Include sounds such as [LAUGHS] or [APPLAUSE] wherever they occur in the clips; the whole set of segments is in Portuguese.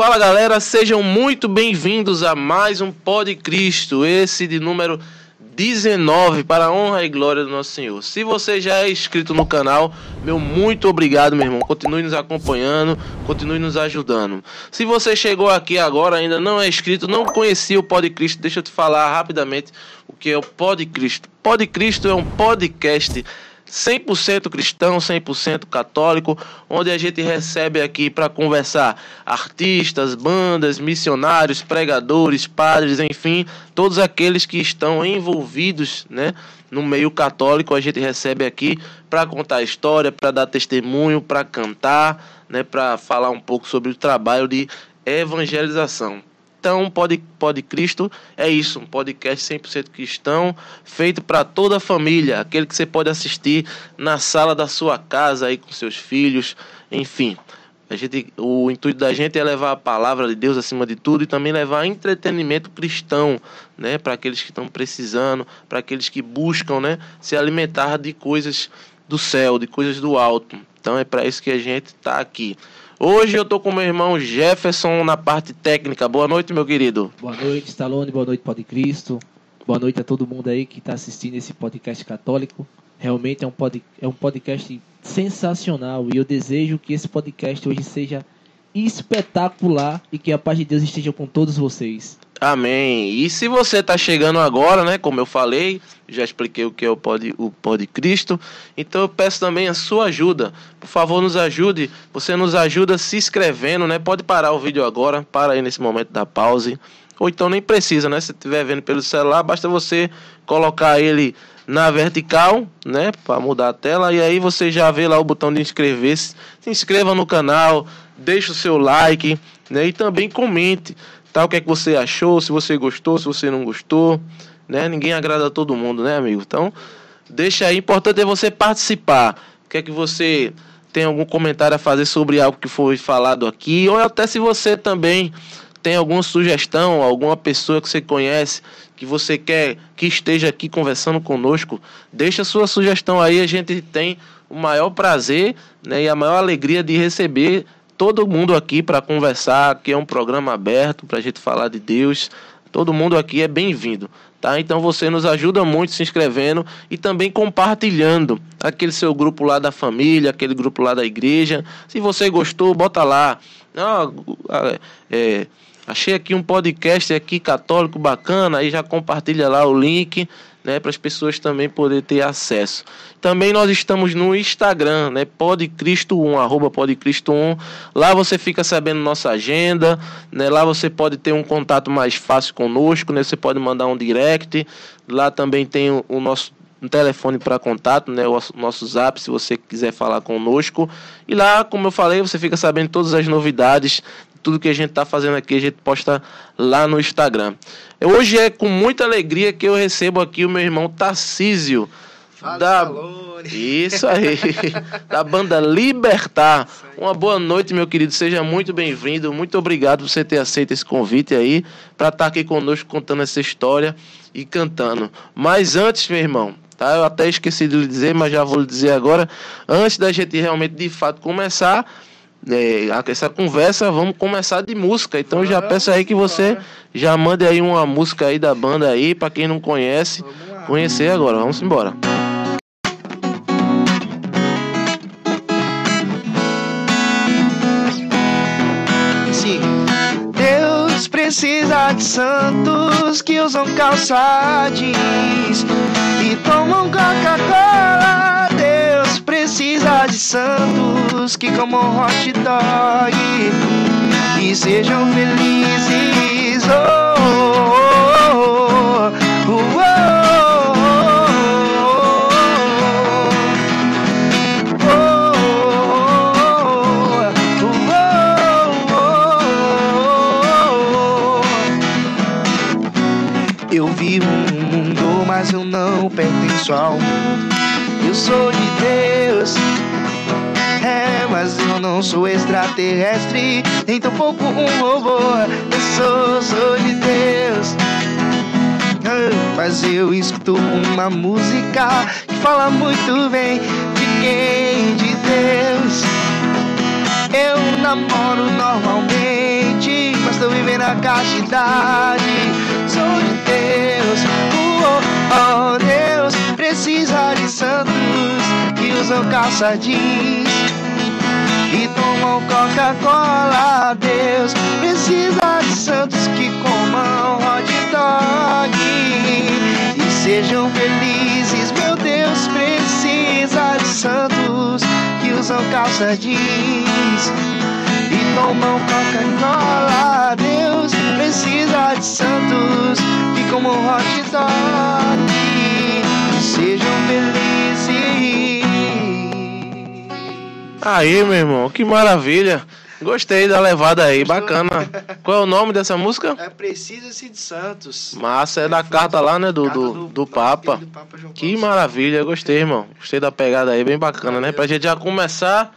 Fala galera, sejam muito bem-vindos a mais um Pod Cristo, esse de número 19, para a honra e glória do nosso Senhor. Se você já é inscrito no canal, meu muito obrigado, meu irmão. Continue nos acompanhando, continue nos ajudando. Se você chegou aqui agora, ainda não é inscrito, não conhecia o Pod Cristo, deixa eu te falar rapidamente o que é o Pod Cristo. Pod Cristo é um podcast 100% cristão, 100% católico, onde a gente recebe aqui para conversar artistas, bandas, missionários, pregadores, padres, enfim, todos aqueles que estão envolvidos, né, no meio católico, a gente recebe aqui para contar história, para dar testemunho, para cantar, né, para falar um pouco sobre o trabalho de evangelização. Então, Pode, Pode Cristo é isso, um podcast 100% cristão, feito para toda a família, aquele que você pode assistir na sala da sua casa aí com seus filhos, enfim. A gente, o intuito da gente é levar a palavra de Deus acima de tudo e também levar entretenimento cristão, né, para aqueles que estão precisando, para aqueles que buscam, né, se alimentar de coisas do céu, de coisas do alto. Então é para isso que a gente está aqui. Hoje eu tô com meu irmão Jefferson na parte técnica. Boa noite, meu querido. Boa noite, Stallone. Boa noite, Pode Cristo. Boa noite a todo mundo aí que está assistindo esse podcast católico. Realmente é um, pod, é um podcast sensacional e eu desejo que esse podcast hoje seja espetacular e que a paz de Deus esteja com todos vocês. Amém. E se você está chegando agora, né, como eu falei, já expliquei o que é o Pod, o Pod Cristo, então eu peço também a sua ajuda. Por favor, nos ajude. Você nos ajuda se inscrevendo, né? Pode parar o vídeo agora, para aí nesse momento da pause. Ou então nem precisa, né? Se estiver vendo pelo celular, basta você colocar ele na vertical, né, para mudar a tela e aí você já vê lá o botão de inscrever-se. Se inscreva no canal, deixe o seu like, né, e também comente Tá, o que é que você achou, se você gostou, se você não gostou, né? Ninguém agrada a todo mundo, né, amigo? Então, deixa aí, importante é você participar. O que é que você tem algum comentário a fazer sobre algo que foi falado aqui, ou até se você também tem alguma sugestão, alguma pessoa que você conhece que você quer que esteja aqui conversando conosco, deixa sua sugestão aí, a gente tem o maior prazer né, e a maior alegria de receber todo mundo aqui para conversar, que é um programa aberto para a gente falar de Deus. Todo mundo aqui é bem-vindo, tá? Então você nos ajuda muito se inscrevendo e também compartilhando aquele seu grupo lá da família, aquele grupo lá da igreja. Se você gostou, bota lá. Ah, é, achei aqui um podcast aqui católico bacana, aí já compartilha lá o link né, para as pessoas também poderem ter acesso. Também nós estamos no Instagram, né, podcristo1, arroba podcristo1. Lá você fica sabendo nossa agenda, né, lá você pode ter um contato mais fácil conosco, né, você pode mandar um direct. Lá também tem o, o nosso telefone para contato, né, o nosso zap, se você quiser falar conosco. E lá, como eu falei, você fica sabendo todas as novidades tudo que a gente está fazendo aqui, a gente posta lá no Instagram. Hoje é com muita alegria que eu recebo aqui o meu irmão Tarcísio. Fala, da... Isso aí, [LAUGHS] da banda Libertar. Uma boa noite, meu querido. Seja muito bem-vindo. Muito obrigado por você ter aceito esse convite aí para estar tá aqui conosco contando essa história e cantando. Mas antes, meu irmão, tá? Eu até esqueci de lhe dizer, mas já vou lhe dizer agora. Antes da gente realmente de fato começar, é, essa conversa, vamos começar de música. Então já peço aí que você já mande aí uma música aí da banda aí, para quem não conhece, conhecer agora. Vamos embora. Deus precisa de santos que usam calça jeans e tomam Coca-Cola. Precisa de santos que comam hot dog e sejam felizes. Oh, oh, oh, oh, Eu vivo um mundo, mas eu não pertenço ao mundo. Eu sou de Deus. Mas sou extraterrestre, nem tampouco um robô. Eu sou, sou de Deus. Ah, Mas eu escuto uma música que fala muito bem de quem? De Deus. Eu namoro normalmente estou vivendo a castidade. Sou de Deus, oh, oh, Deus precisa de santos que usam calça jeans tomam Coca-Cola. Deus precisa de santos que comam hot dog e sejam felizes. Meu Deus precisa de santos que usam calça jeans e tomam Coca-Cola. Deus precisa de santos que comam hot dog e sejam felizes. Aí, meu irmão, que maravilha. Gostei da levada aí, bacana. Qual é o nome dessa música? É Precisa-se de Santos. Massa, é da carta lá, né, do, Carta do, do Papa. do Papa Que maravilha, gostei, irmão. Gostei da pegada aí, bem bacana, né? Pra gente já começar,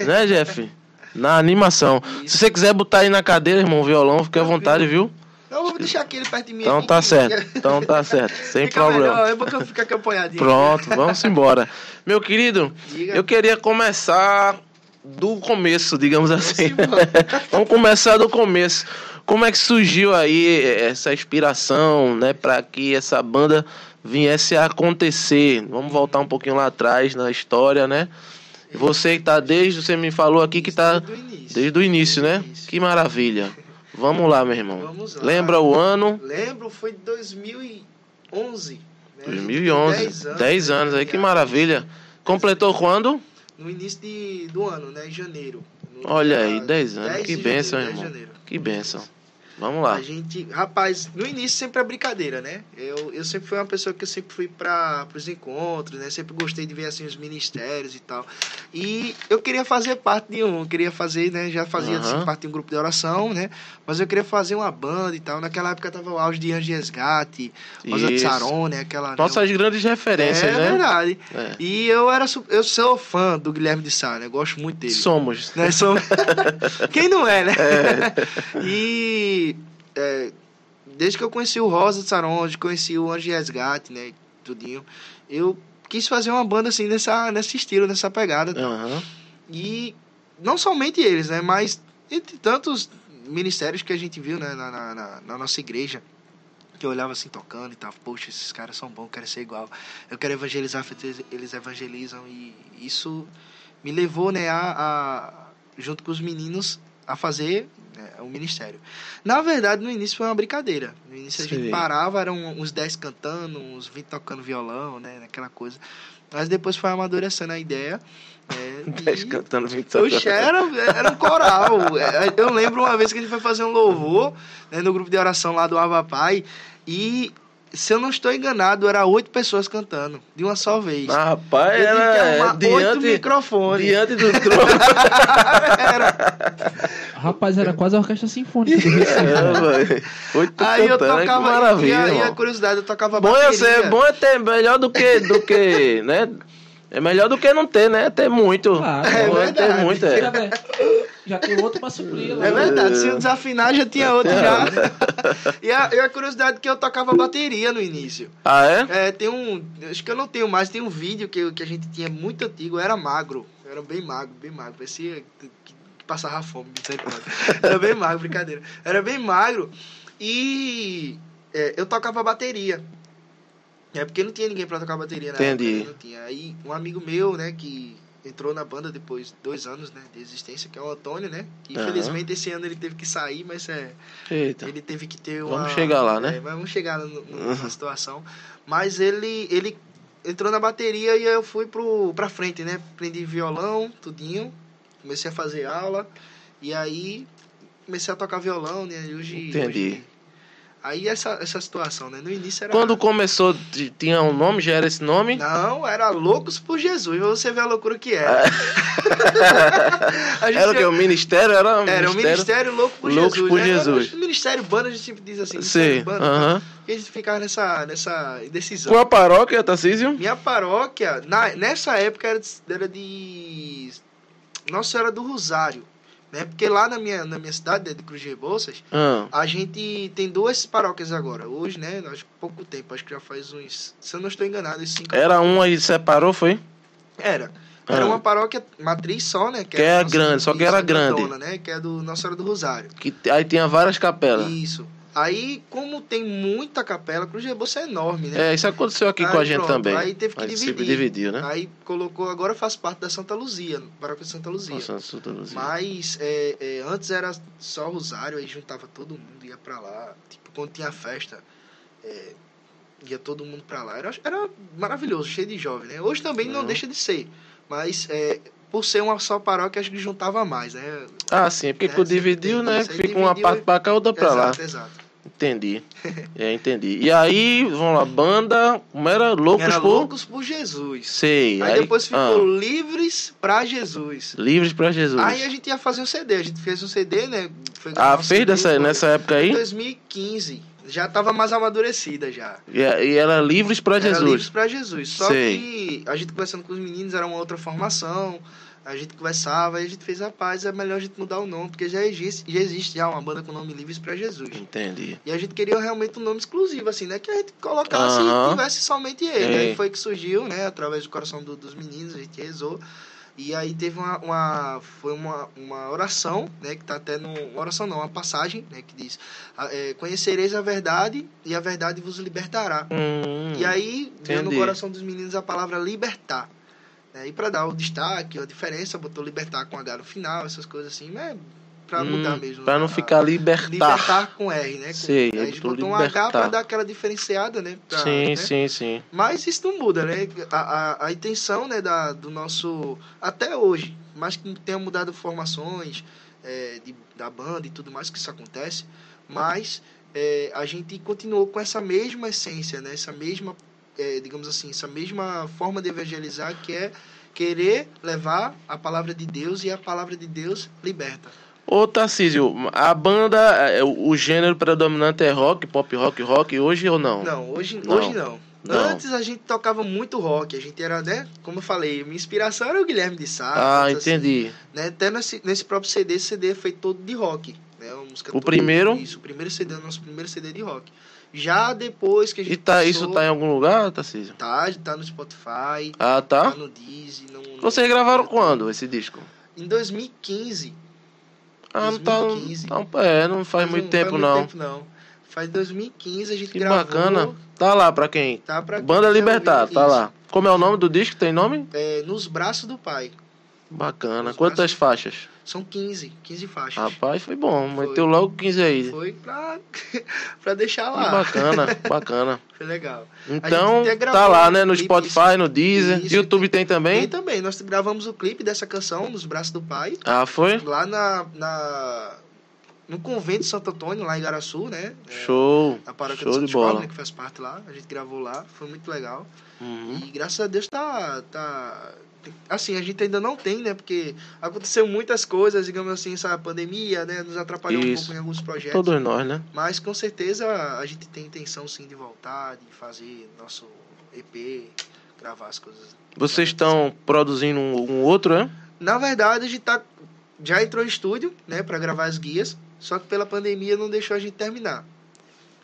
né, Jeff? Na animação. Se você quiser botar aí na cadeira, irmão, o violão, fique à vontade, viu? Não, vou deixar aquele perto de mim. Então aqui, tá que- certo, [LAUGHS] então tá certo, sem Fica problema. Melhor, é bom que eu apoiadinho. Pronto, vamos embora. [LAUGHS] Meu querido, Diga. eu queria começar do começo, digamos assim. [LAUGHS] Vamos começar do começo. Como é que surgiu aí essa inspiração, né, para que essa banda viesse a acontecer? Vamos voltar um pouquinho lá atrás na história, né? Você que tá desde, você me falou aqui que tá Desde o início. desde o início, né? Início. Que maravilha. Vamos lá, meu irmão. Lá. Lembra o ano? Lembro, foi de 2011. né? 2011. 10 anos, aí, que maravilha. Completou quando? No início de, do ano, né? Em janeiro. No Olha aí, 10 anos. 10 Que 10 de irmão. Que bênção. Vamos lá. A gente, rapaz, no início sempre é brincadeira, né? Eu, eu sempre fui uma pessoa que eu sempre fui para os encontros, né? Sempre gostei de ver assim os ministérios e tal. E eu queria fazer parte de um, eu queria fazer, né? Já fazia assim, Aham. parte de um grupo de oração, né? Mas eu queria fazer uma banda e tal. Naquela época tava o auge de Anjo Resgate, Rosa de. Saron, né? Aquela né? Nossas grandes referências, é né? verdade. É. E eu era eu sou fã do Guilherme de Sá, né? Gosto muito dele. Somos. Né? Sou... [LAUGHS] Quem não é, né? E é, desde que eu conheci o Rosa de Saronge, conheci o Anjo de Resgate, né? Tudinho, eu quis fazer uma banda assim nessa, nesse estilo, nessa pegada. Aham. E não somente eles, né? Mas entre tantos ministérios que a gente viu né? na, na, na- nossa igreja. Que eu olhava assim tocando e tal, poxa, esses caras são bons, quero ser igual. Eu quero evangelizar, eles evangelizam. E isso me levou, né, a, a- junto com os meninos, a fazer né, o ministério. Na verdade, no início foi uma brincadeira. No início a gente parava, eram uns 10 cantando, uns 20 tocando violão, né, aquela coisa. Mas depois foi amadurecendo a ideia. né, [LAUGHS] Dez e- cantando 20 Oxe, era, era um coral. É, Eu lembro uma vez que a gente foi fazer um louvor né, no grupo de oração lá do Ava Pai. E, se eu não estou enganado, era oito pessoas cantando, de uma só vez. Ah, rapaz, eu era é, oito diante, microfones. diante do [LAUGHS] trono. Rapaz, era quase a orquestra sinfônica do [LAUGHS] Recife. É. Oito Aí eu cantando, que tocava. maravilha, e, a, e curiosidade, eu tocava Bom é, bateria. ser, bom é ter melhor do que, do que, né? É melhor do que não ter, né? Ter muito. Claro. É Bom ter muito, é. Já, tem outro pra suprir lá. É verdade, se eu desafinar já tinha outro É. já. [LAUGHS] E a, e a curiosidade é que eu tocava bateria no início. Ah, é? É, tem um. Acho que eu não tenho mais, tem um vídeo que, que a gente tinha muito antigo, eu era magro. Eu era bem magro, bem magro. Parecia que, que passava fome, não sei quando. Era bem magro, brincadeira. Era bem magro. E é, eu tocava bateria. É porque não tinha ninguém pra tocar bateria na Entendi. época, né? Não tinha. Aí um amigo meu, né, que entrou na banda depois de dois anos, né, de existência, que é o Antônio, né? E, Aham. Infelizmente esse ano ele teve que sair, mas é. Eita. Ele teve que ter uma. Vamos chegar lá, né? É, vamos chegar no, no, nessa situação. Mas ele, ele entrou na bateria e eu fui pro, pra frente, né? Aprendi violão, tudinho. Comecei a fazer aula. E aí comecei a tocar violão, né? E hoje. Entendi. hoje- aí essa, essa situação, né? No início era. Quando começou, tinha um nome, já era esse nome? Não, era Loucos por Jesus. Você ver a loucura que era. [LAUGHS] Era o que? O ministério? Era, um Era o Ministério Louco por Loucos Jesus. por né? Jesus. O Ministério Banda, a gente sempre diz assim. Ministério Sei. Banda, aham. E a gente ficava nessa, nessa indecisão. Qual a paróquia, Tarcísio? Minha paróquia, na, nessa época, era de, era de Nossa Senhora do Rosário. Né? Porque lá na minha, na minha cidade, de Cruz de Rebouças, Ah, a gente tem duas paróquias agora. Hoje, né? Acho que pouco tempo, acho que já faz uns. Se eu não estou enganado, uns cinco era um aí separou, foi? Era. Era Ah. uma paróquia matriz só, né? Que é a nossa- grande, só que era grande. Cantona, né? Que é do Nossa Senhora do Rosário. Que, aí tinha várias capelas. Isso. Aí, como tem muita capela, Cruz de Rebouça é enorme, né? É, isso aconteceu aqui Aí, com a gente pronto, também. Aí teve que Aí dividir. dividiu, né? Aí colocou, agora faz parte da Santa Luzia, paróquia de Santa Luzia. Nossa, Santa Luzia. Mas é, é, antes era só Rosário, aí juntava todo mundo, ia pra lá. Tipo, quando tinha festa, é, ia todo mundo pra lá. Era, era maravilhoso, cheio de jovem, né? Hoje também não Uhum. deixa de ser. Mas é, por ser uma só paróquia, acho que juntava mais, né? Ah, sim, porque É, sempre dividiu, né? Fica uma dividiu, parte pra cá, outra pra lá. exato, exato. Entendi. É, entendi. E aí, vamos lá, banda, como era? Loucos Era por... loucos por Jesus. Sei. Aí, depois ficou ah, livres pra Jesus. livres pra Jesus. Aí a gente ia fazer um CD. A gente fez um CD, né? Foi ah, fez CD, dessa, foi nessa época Em aí? 2015. Já tava mais amadurecida já. E, e era livres pra Era livres Jesus. pra Jesus. Só Sei. que a gente conversando com os meninos era uma outra formação. A gente conversava e a gente fez, rapaz, é melhor a gente mudar o nome, porque já existe, já existe já uma banda com o nome Livres pra Jesus. Entendi. E a gente queria realmente um nome exclusivo, assim, né? Que a gente colocasse e tivesse somente ele. É. Aí foi que surgiu, né? Através do coração do- dos meninos, a gente rezou. E aí teve uma, uma foi uma, uma oração, né? Que tá até no uma oração não, uma passagem, né? Que diz: ah, é, conhecereis a verdade e a verdade vos libertará. Hum, E aí veio no coração dos meninos a palavra libertar. Né? E para dar o destaque, a diferença, botou libertar com H no final, essas coisas assim, né? Pra hum, mudar mesmo. Pra não a- ficar libertar. Libertar com R, né? Com, aí a gente botou botou um H libertar. pra dar aquela diferenciada, né? Pra- sim, né? sim, sim. Mas isso não muda, né? A, a, a intenção né, da, do nosso. Até hoje, mais que tenha mudado formações é, de, da banda e tudo mais, que isso acontece, mas é, a gente continuou com essa mesma essência, né? Essa mesma, é, digamos assim, essa mesma forma de evangelizar que é querer levar a palavra de Deus e a palavra de Deus liberta. Ô, Tarcísio, a banda, é, o gênero predominante é rock, pop rock, rock, hoje ou não? Não, hoje Não. hoje não. Não. Antes a gente tocava muito rock, a gente era, né? Como eu falei, minha inspiração era o Guilherme de Sá. Ah, coisas assim, entendi. né? Até nesse, nesse próprio CD, esse CD foi todo de rock. Né? O primeiro? Isso, o primeiro CD, o nosso primeiro CD de rock. Já depois que a gente. E tá, passou- isso tá em algum lugar, Tarcísio? Tá, tá no Spotify, Ah, tá, tá? no Deezer. No, no- Vocês gravaram quando esse disco? Em 2015. Ah, não tá, 2015. tá- É, não faz muito não tempo, faz não. muito tempo, não. Faz 2015 a gente Que gravou. bacana. Tá lá pra quem? Tá pra quem Banda quiser Libertar, tá isso. lá. Como é o nome do disco? Tem nome? É, nos braços do pai. Bacana. Os Quantas braços- faixas? São 15, 15 faixas. Rapaz, foi bom. Foi. Meteu logo 15 aí. Foi pra, [LAUGHS] pra deixar lá. bacana, bacana. [LAUGHS] Foi legal. Então, tá lá, né? No clipe, Spotify, no Deezer. Isso, YouTube tem também? E também, nós gravamos o clipe dessa canção, Nos Braços do Pai, Ah, foi? lá na, na, no convento de Santo Antônio, lá em Garaçu, né? É, Show. A paróquia Show de de Santo bola. né, que faz parte lá. A gente gravou lá, foi muito legal. Uhum. E graças a Deus tá, tá. Assim, a gente ainda não tem, né? Porque aconteceu muitas coisas, digamos assim, essa pandemia, né? Nos atrapalhou um Isso. pouco em alguns projetos. Todos nós, né? Mas com certeza a gente tem intenção sim de voltar, de fazer nosso EP, gravar as coisas. Vocês estão produzindo um, um outro, né? Na verdade, a gente tá, já entrou em estúdio, né, para gravar as guias, só que pela pandemia não deixou a gente terminar.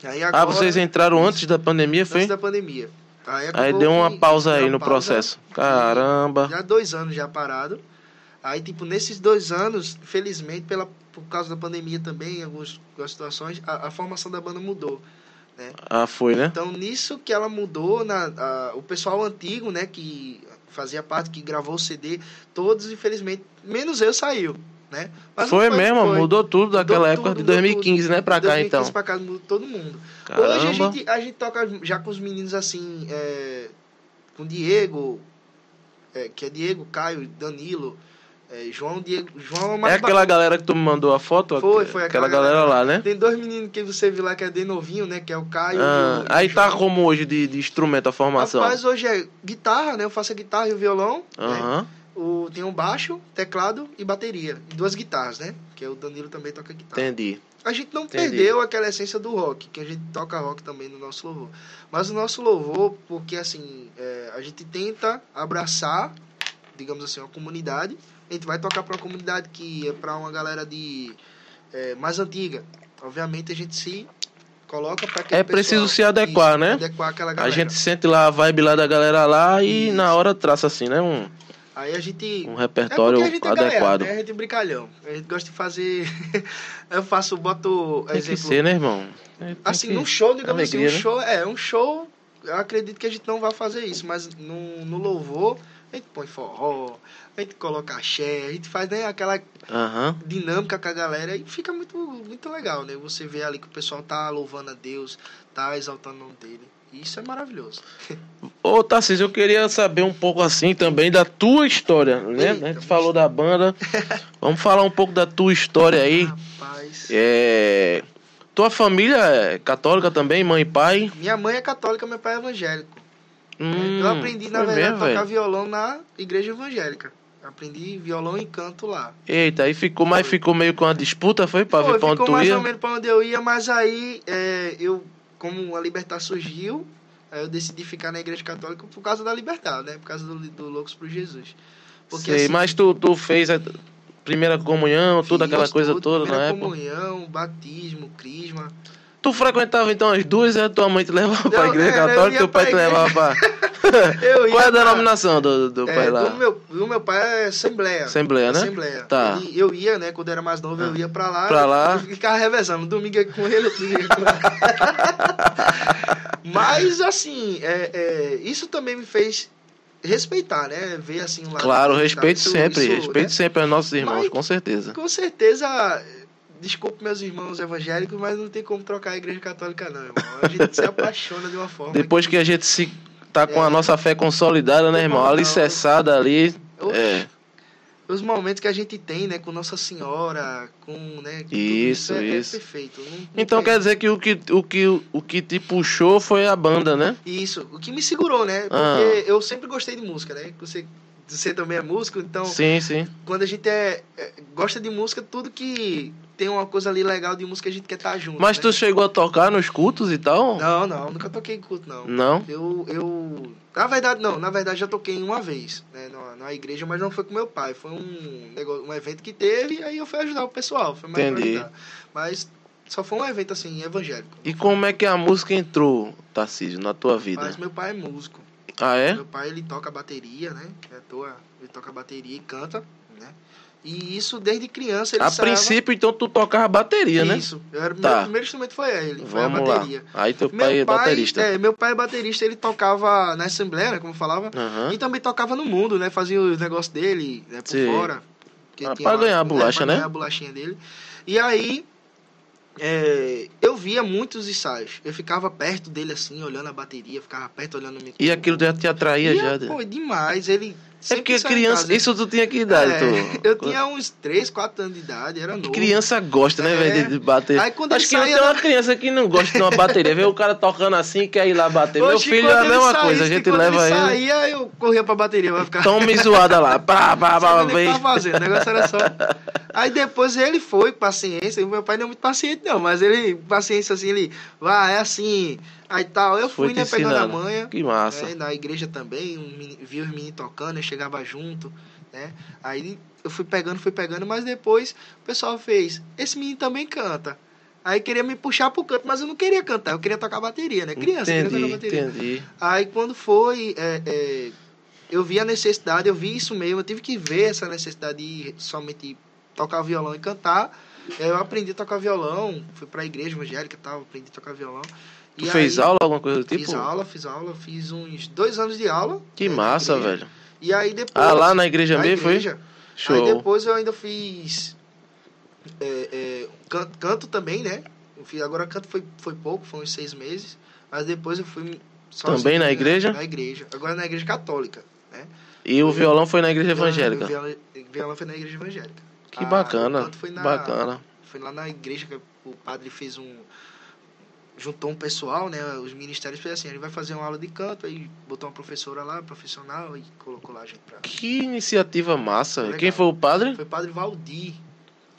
Aí Ah, agora, vocês entraram antes da pandemia, foi? antes da pandemia. Aí, Aí acabou deu uma pausa aí no pausa. processo. Caramba. Já dois anos já parado. Aí, tipo, nesses dois anos, felizmente, pela, por causa da pandemia também, em algumas, algumas situações, a, a formação da banda mudou. Ah, foi, né? Então, nisso que ela mudou, na, a- o pessoal antigo, né, que fazia parte, que gravou o CD, todos, infelizmente, menos eu, saiu, né? Mas Foi mesmo, foi. mudou tudo daquela época tudo, de mudou 2015, né? Pra De cá, 2015 então. pra cá mudou todo mundo. Caramba. Hoje a gente, a gente toca já com os meninos assim, é, com Diego, é, que é Diego, Caio, Danilo, é, João, Diego, João é É aquela galera que tu me mandou a foto? Foi, foi aquela, aquela galera, galera. lá, né? Tem dois meninos que você viu lá que é de novinho, né? Que é o Caio Ah, e o, aí e o tá como hoje de, de instrumento a formação? Rapaz, hoje é guitarra, né? Eu faço a guitarra e o violão. né? O, tem um baixo, teclado e bateria. E duas guitarras, né? Que é o Danilo também toca guitarra. Entendi. A gente não Entendi. perdeu aquela essência do rock, que a gente toca rock também no nosso louvor. Mas o nosso louvor, porque assim, é, a gente tenta abraçar, digamos assim, uma comunidade. A gente vai tocar para uma comunidade que é para uma galera de é, mais antiga. Obviamente a gente se coloca para É preciso se adequar, né? Adequar A gente sente lá a vibe lá da galera lá e Isso. na hora traça assim, né? Um, Aí a gente. Um É repertório porque a gente é galera, adequado. né? A gente é brincalhão. A gente gosta de fazer. [LAUGHS] eu faço, boto Tem que exemplo. ser, né, irmão? Tem Assim, que- num show, digamos Alegria, assim, um né? show. É, um show. Eu acredito que a gente não vai fazer isso, mas no, no louvor, a gente põe forró, a gente coloca axé, a gente faz né, aquela Aham. dinâmica com a galera e fica muito, muito legal, né? Você vê ali que o pessoal tá louvando a Deus, tá exaltando o nome dele. Isso é maravilhoso. [LAUGHS] Ô, Tarcísio, eu queria saber um pouco assim também da tua história, né? Eita, a gente falou da banda. [LAUGHS] Vamos falar um pouco da tua história aí. Rapaz. É... Tua família é católica também, mãe e pai? Minha mãe é católica, meu pai é evangélico. Hum, eu aprendi, na verdade, mesmo, a tocar velho? violão na igreja evangélica. Aprendi violão e canto lá. Eita, aí ficou, mas ficou meio com uma disputa, foi? Pra Foi, ver pra onde ficou tu mais ia? ou menos pra onde eu ia, mas aí é, eu, como a Libertar surgiu, aí eu decidi ficar na igreja católica por causa da Libertar, né? Por causa do, do Loucos por Jesus. Porque Sei, assim, mas tu, tu fez a primeira comunhão, toda aquela coisa tudo, toda na época? comunhão, batismo, crisma. Tu frequentava então as duas e a tua mãe te levava pra igreja é, eu católica e teu pai te levava pra. [LAUGHS] Eu Qual é a denominação do, do É, pai lá? do meu, do meu pai é Assembleia. Assembleia, né? Assembleia. Tá. E eu ia, né, quando era mais novo, eu ia pra lá. Pra lá. Eu ficava revezando. Domingo é com ele, outro domingo é com ele. [LAUGHS] Mas, assim, é, é, isso também me fez respeitar, né? Ver, assim, lado... Claro, respeito isso- sempre, isso, respeito né? sempre aos nossos irmãos, Mas- com certeza. Com certeza... Desculpe meus irmãos evangélicos, mas não tem como trocar a igreja católica, não, irmão. A gente se apaixona de uma forma. Depois que a gente se tá com a É. nossa fé consolidada, né, irmão? Alicerçada ali. É, Os momentos que a gente tem, né, com Nossa Senhora, com, né, com Isso, é, isso. é perfeito. Não- não então quer dizer que o que, o, que o que te puxou foi a banda, né? Isso, o que me segurou, né? Porque Ah. eu sempre gostei de música, né? Você, você também é músico, então Sim, sim. quando a gente é, é- gosta de música, tudo que tem uma coisa ali legal de música, a gente quer estar junto. Mas né? tu chegou a tocar nos cultos e tal? Não, não, nunca toquei em culto, não. Não? Eu, eu. Na verdade, não, na verdade já toquei uma vez, né? Na, na igreja, mas não foi com meu pai. Foi um, negócio, um evento que teve, e aí eu fui ajudar o pessoal. Foi mais Entendi. Mas só foi um evento assim, evangélico. E como é que a música entrou, Tarcísio, na tua vida? Mas meu pai é músico. Ah, é? Meu pai, ele toca bateria, né? É à toa, ele toca bateria e canta? E isso desde criança ele A princípio, então, tu tocava bateria, né? Isso. Era, Tá. Meu primeiro instrumento foi ele, foi Vamos a lá. bateria. Aí teu Meu pai é baterista. É, meu pai é baterista, ele tocava na Assembleia, né, como eu falava, Aham. e também tocava no mundo, né? Fazia os negócios dele, né, por Sim. fora. Ah, pra ganhar a bolacha, pra né? ganhar a bolachinha dele. E aí, é, eu via muitos ensaios. Eu ficava perto dele assim, olhando a bateria, ficava perto olhando o E aquilo já te atraía Ia, já? Pô, demais. Ele é porque criança... casa. Isso tu tinha que idade, É, tu? [LAUGHS] Eu tinha uns 3, 4 anos de idade, era novo. Criança gosta, né, É. velho, de, bater. Aí quando Acho que não tem uma criança que não gosta de uma bateria. Vê o cara tocando assim e quer ir lá bater. Meu filho é a mesma saísse, coisa, a gente leva ele. saía, eu corria pra bateria, vai ficar. Tome zoada lá. Pá, pá, [LAUGHS] pá, fazendo, o negócio era só. Aí depois ele foi, paciência. Meu pai não é muito paciente, não, mas ele, paciência assim, ele, vai, é assim, aí tal. Eu fui, né, pegando a manha. Que massa. né, na igreja também, um via os meninos tocando, eu chegava junto, né? Aí eu fui pegando, fui pegando, mas depois o pessoal fez, esse menino também canta. Aí queria me puxar pro canto, mas eu não queria cantar, eu queria tocar bateria, né? Criança, queria Entendi, tocar bateria. entendi. Aí quando foi, é, é, eu vi a necessidade, eu vi isso mesmo, eu tive que ver essa necessidade de somente tocar violão e cantar. Eu aprendi a tocar violão, fui pra igreja evangélica e tal, aprendi a tocar violão. Tu E fez aí, aula, alguma coisa do tipo? Fiz aula, fiz aula, fiz uns dois anos de aula. Que na massa, velho. E aí depois. Ah, lá na igreja na mesmo, igreja. foi? Aí Show. depois eu ainda fiz. é, é, can- canto também, né? Eu fiz, agora canto foi, foi pouco, foi uns seis meses. Mas depois eu fui. Também na né, igreja? Na igreja. Agora na igreja católica. Né? E o violão foi na igreja evangélica. O violão, o violão foi na igreja evangélica. Que Ah, bacana. o foi na- Bacana. Foi lá na igreja que o padre fez um. Juntou um pessoal, né? Os ministérios fez assim: ele vai fazer uma aula de canto, aí botou uma professora lá, profissional, e colocou lá a gente pra. Que iniciativa massa. Legal. Quem foi o padre? Foi padre Valdir.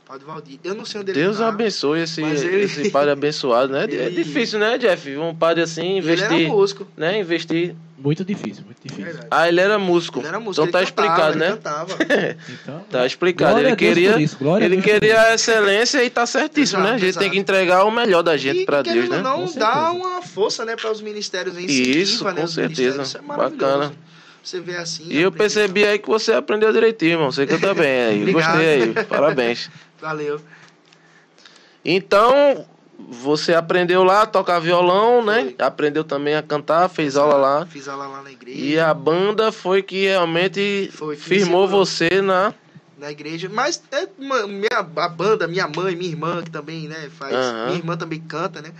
Padre Valdir. Eu não sei onde ele Deus tá. abençoe esse, ele- esse padre abençoado, né? [LAUGHS] É Ele- difícil, né, Jeff? Um padre assim, Ele era investir, músico. né? Investir. Muito difícil, muito difícil. Verdade. Ah, ele era músico. Ele era músico. Então tá ele cantava, explicado, ele né? Cantava. [LAUGHS] Então, Tá explicado. Glória Ele a Deus queria, ele queria a excelência e tá certíssimo, né? A Exato, gente exato. tem que entregar o melhor da gente pra querendo Deus, né? não, Com dá certeza. uma força, né, para os ministérios em Isso, né, com certeza. Isso é. Bacana. Você vê assim. E eu percebi aí que você aprendeu direitinho, irmão. Você canta bem aí. [LAUGHS] Obrigado. Gostei aí. Parabéns. Valeu. Então, você aprendeu lá a tocar violão, né? Foi. Aprendeu também a cantar, fez aula lá. Fiz aula lá na igreja. E a banda foi que realmente Foi, firmou você na. na igreja. Mas é uma, minha, a banda, minha mãe, minha irmã, que também, né, faz. Aham. Minha irmã também canta, né?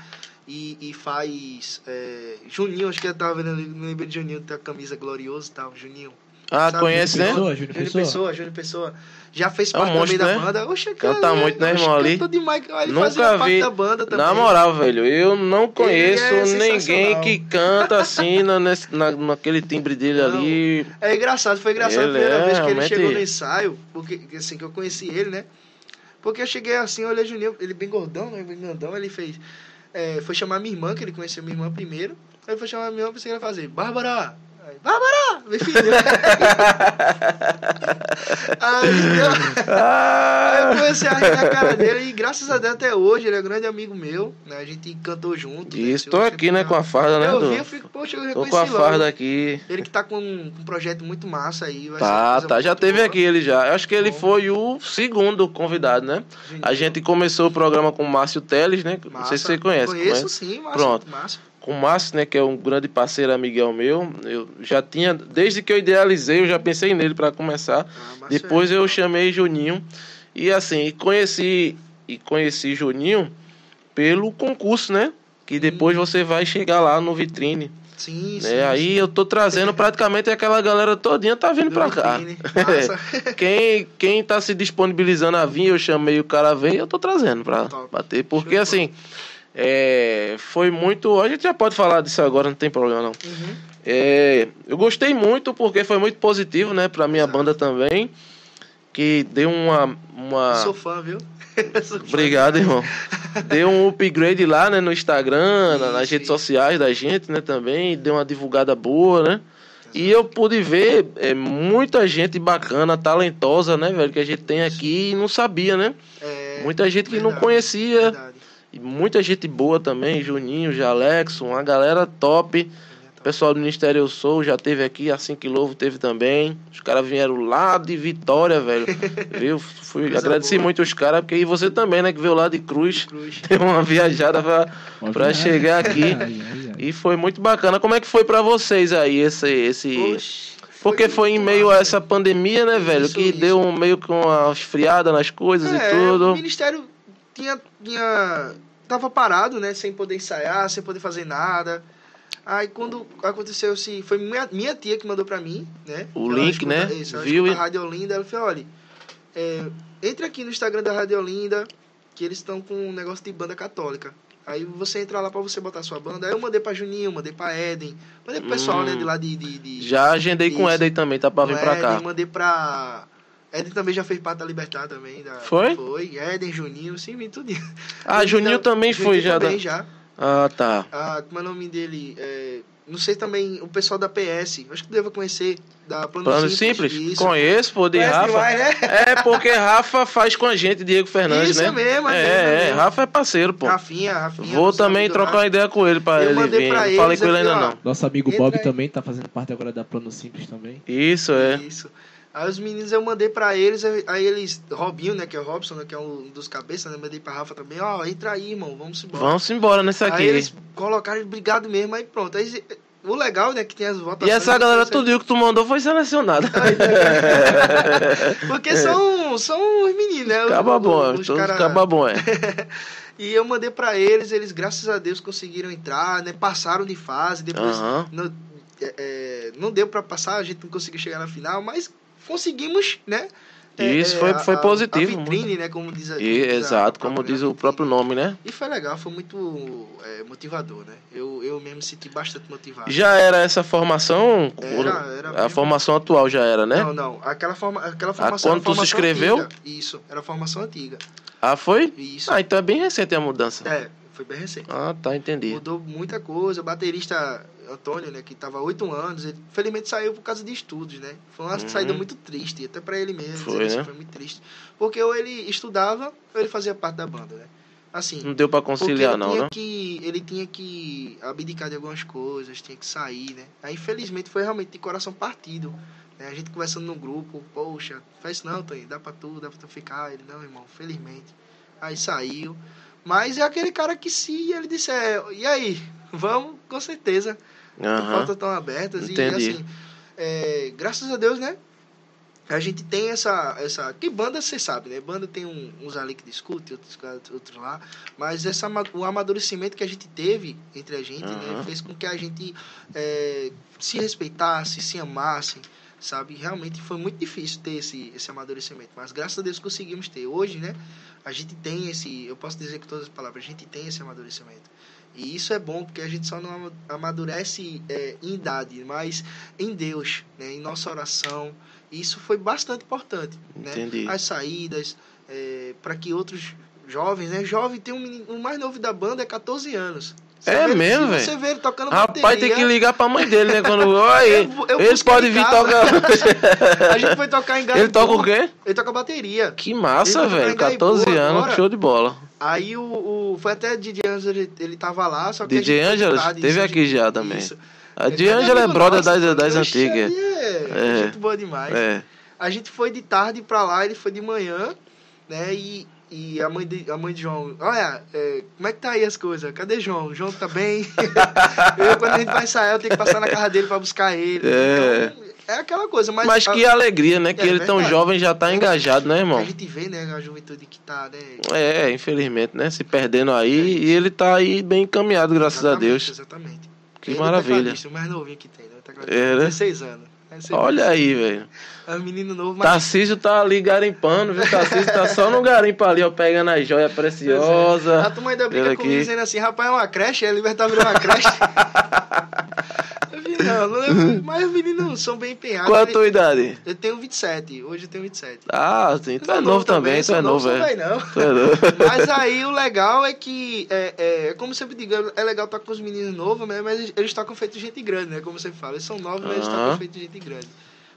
E, e faz. é, Juninho, acho que eu tava vendo não lembro de Juninho, tem a camisa gloriosa e tal, Juninho. Ah, Sabe, conhece, né? Pessoa, Júnior Pessoa. Pessoa, Júnior Pessoa. Já fez É um parte também monstro, da né? banda. Oxe, Canta cara, muito, né, irmão, ali? canta demais. Ele Nunca fazia parte vi. da banda também. Na moral, velho, eu não conheço é ninguém que canta assim na, nesse- na- naquele timbre dele Não. ali. É engraçado, foi engraçado Ele a primeira é, vez que ele chegou no ensaio, porque assim que eu conheci ele, né? Porque eu cheguei assim, eu olhei o Juninho, ele bem gordão, né? Bem grandão, ele fez. é, foi chamar minha irmã, que ele conheceu minha irmã primeiro. Aí foi chamar minha irmã, pensei que ele ia fazer, Bárbara! Bárbara! Filho! aí, eu, aí eu comecei a rir na cara dele e graças a Deus até hoje, ele é um grande amigo meu, né? A gente cantou junto. E né? estou Eu aqui, né, com a farda, né? Eu Du? vi, eu fico, poxa, eu Tô reconheci com a logo. farda aqui. Ele que tá com um, um projeto muito massa aí. Tá, tá, já teve boa. aqui ele já. Eu acho que ele Bom. foi o segundo convidado, né? A gente começou o programa com o Márcio Teles, né? Não Massa. sei se você conhece. Conheço conhece? sim, massa. Pronto. Massa. Com o Márcio, né? Que é um grande parceiro amigão meu. Eu já tinha, desde que eu idealizei, eu já pensei nele para começar. Ah, massa Depois é. eu chamei Juninho. E assim, conheci e conheci Juninho pelo concurso, né? Que depois você vai chegar lá no vitrine. Sim, sim. né? Aí eu tô trazendo [LAUGHS] praticamente aquela galera todinha tá vindo Do pra cá. [LAUGHS] quem, quem tá se disponibilizando a vir, eu chamei o cara veio, eu tô trazendo pra Top. bater. Porque Show assim, é, foi muito. A gente já pode falar disso agora, não tem problema não. Uhum. É, eu gostei muito porque foi muito positivo, né, pra minha banda também. Que deu uma. uma... Sou fã, viu? [LAUGHS] Sou fã. Obrigado, irmão. Deu um upgrade lá, né, no Instagram, na- nas Isso, redes sociais da gente, né, também. Deu uma divulgada boa, né? E eu pude ver é, muita gente bacana, talentosa, né, velho, que a gente tem aqui e não sabia, né? É, Muita gente que não verdade, conhecia. verdade. E muita gente boa também, Juninho, Jalexo, uma galera top. O pessoal do Ministério Eu Sou já teve aqui, assim que Louvo teve também. Os caras vieram lá de Vitória, velho. [LAUGHS] Viu? Fui Coisa agradeci boa. muito os caras, porque e você também, né, que veio lá de Cruz. Cruz. [LAUGHS] Uma viajada pra, pra chegar aqui. E foi muito bacana. Como é que foi pra vocês aí esse. esse... Porque foi em meio a essa pandemia, né, velho? Isso, que isso. deu um meio com uma esfriada nas coisas É, e tudo. O ministério tinha, tinha. Tava parado, né? Sem poder ensaiar, sem poder fazer nada. Aí quando aconteceu assim, foi minha, minha tia que mandou pra mim, né? O link, escuta- né? Isso, ela Viu a Rádio Olinda, ela falou, olha, é, entre aqui no Instagram da Rádio Olinda, que eles estão com um negócio de banda católica. Aí você entra lá pra você botar sua banda. Aí eu mandei pra Juninho, mandei pra Eden, mandei pro pessoal, Hum. né, de lá de... de, de Já agendei com o Isso. Eden também, tá pra vir com pra Eden, cá. mandei pra... Eden também já fez parte da Libertar também. Da, Foi? Foi. Eden, Juninho, sim, vim tudo. Ah, Juninho também foi já. Também da- já. Ah, tá. Ah, como é o nome dele? É, não sei também, o pessoal da PS. Acho que tu deve conhecer. Da Plano, Plano Simples. simples? Isso. Conheço, pô, de Conhece Rafa. demais, né? É, porque Rafa faz com a gente, Diego Fernandes, Isso né? é mesmo, é é, mesmo, é é. Rafa é parceiro, pô. Rafinha, Rafinha. Vou também trocar uma ideia com ele pra Eu ele mandei vir. pra Não falei com ele ainda ó. não. Nosso amigo Bob aí. também tá fazendo parte agora da Plano Simples também. Isso, é. Isso. Aí os meninos eu mandei pra eles, aí aí eles, Robinho, né, que é o Robson, né, que é um dos cabeças, né, mandei pra Rafa também, ó, entra aí, irmão, vamos embora. Vamos embora nesse Aí aqui. eles colocaram obrigado mesmo, aí pronto. Aí, o legal, né, que tem as E votações. essa galera, tudo que tu mandou foi selecionada. [LAUGHS] Porque são, são os meninos, né? os- Acaba bom, os todos cara- acaba bom, é. [LAUGHS] E eu mandei pra eles, eles, graças a Deus, conseguiram entrar, né? Passaram de fase, depois Aham. não, é, é, não deu pra passar, a gente não conseguiu chegar na final, mas conseguimos, né? Isso foi- foi a- positivo, A vitrine, né? Como diz a, E, diz a exato, própria como diz o próprio nome, né? E foi legal, foi muito é, motivador, né? Eu, eu mesmo me senti bastante motivado. Já era essa formação? Era, era a mesmo. formação atual já era, né? Não, não. Aquela, forma, aquela formação quando era tu se inscreveu? antiga. Isso, era a formação antiga. Ah, foi? Isso. Ah, então é bem recente a mudança. É, foi bem recente. Ah, tá, entendi. Mudou muita coisa. O baterista Antônio, né, que tava há oito anos, ele felizmente saiu por causa de estudos, né? Foi uma Uhum. saída muito triste, até pra ele mesmo. Foi, isso, né? foi muito triste. Porque ou ele estudava, ou ele fazia parte da banda, né? Assim, Não deu pra porque conciliar, não, né? que Ele tinha que abdicar de algumas coisas, tinha que sair, né? Aí, infelizmente, foi realmente de coração partido. né? A gente conversando no grupo, poxa, faz isso não, Tony, dá pra tu, dá pra tu ficar. Ele, não, irmão, felizmente. Aí saiu. Mas é aquele cara que se ele disser, e aí, vamos, com certeza. Aham. portas estão abertas Entendi. e assim, é, graças a Deus, né? A gente tem essa. essa que banda você sabe, né? Banda tem um- uns ali que discute, outros, outros lá. Mas essa, o amadurecimento que a gente teve entre a gente, né? Fez com que a gente é, se respeitasse, se amasse, sabe? Realmente foi muito difícil ter esse, esse amadurecimento. Mas graças a Deus conseguimos ter. Hoje, né? A gente tem esse. Eu posso dizer com todas as palavras, a gente tem esse amadurecimento. E isso é bom porque a gente só não ama- amadurece é, em idade, mas em Deus, né? em nossa oração. Isso foi bastante importante. Né? Entendi. As saídas, para que outros jovens, né? Jovem tem um menino, o mais novo da banda é 14 anos. É vê- mesmo, velho? Você vê ele tocando Rapaz, bateria. tem que ligar pra mãe dele, né? Quando. [LAUGHS] Olha, Eu- eu eles podem em vir tocar. [LAUGHS] A gente foi tocar em Ele toca o quê? Ele toca bateria. Que massa, velho. tocar em 14 Gaiboa anos, agora. show de bola. Aí o, o- foi até DJ Ângelo, ele, ele tava lá, só que DJ teve aqui já também. isso. A Ele de é é brother nosso, das, das antigas. É, É. gente boa demais. É. A gente foi de tarde pra lá, ele foi de manhã, né? E, e a, mãe de, a mãe de João, olha, é, como é que tá aí as coisas? Cadê João? João tá bem? [LAUGHS] eu, quando a gente vai sair, eu tenho que passar na casa dele pra buscar ele. É. Então, é aquela coisa, mas. Mas a, que alegria, né? Que É ele tão verdade. jovem já tá engajado, né, a irmão? gente vê, né, a juventude que tá, né? É, infelizmente, né? Se perdendo aí. E ele tá aí bem encaminhado, graças a Exatamente, Deus. Exatamente. Que Ele é o maravilha. tecladista, O mais novinho que tem, né? Tecladista, É, né? 16 anos. É, Olha aí, velho. É um menino novo, mas Tarcísio tá ali garimpando, viu? Tarcísio tá só no garimpo ali, ó, pegando a joia A preciosa. turma ainda brinca comigo aqui. dizendo assim, rapaz, é uma creche, é Libertar virou uma creche. [LAUGHS] Não, mas os meninos são bem empenhados. Qual é a Ele- tua idade? Eu tenho 27, hoje eu tenho 27. Ah, sim, tu Eu é sou novo também, tu é novo, é. não. Tu é. Mas aí o legal é que, é, é, é como sempre digo, é legal estar com os meninos novos, né? mas eles- tocam feito de gente grande, né? Como você fala, eles são novos, mas eles tocam feito de gente grande.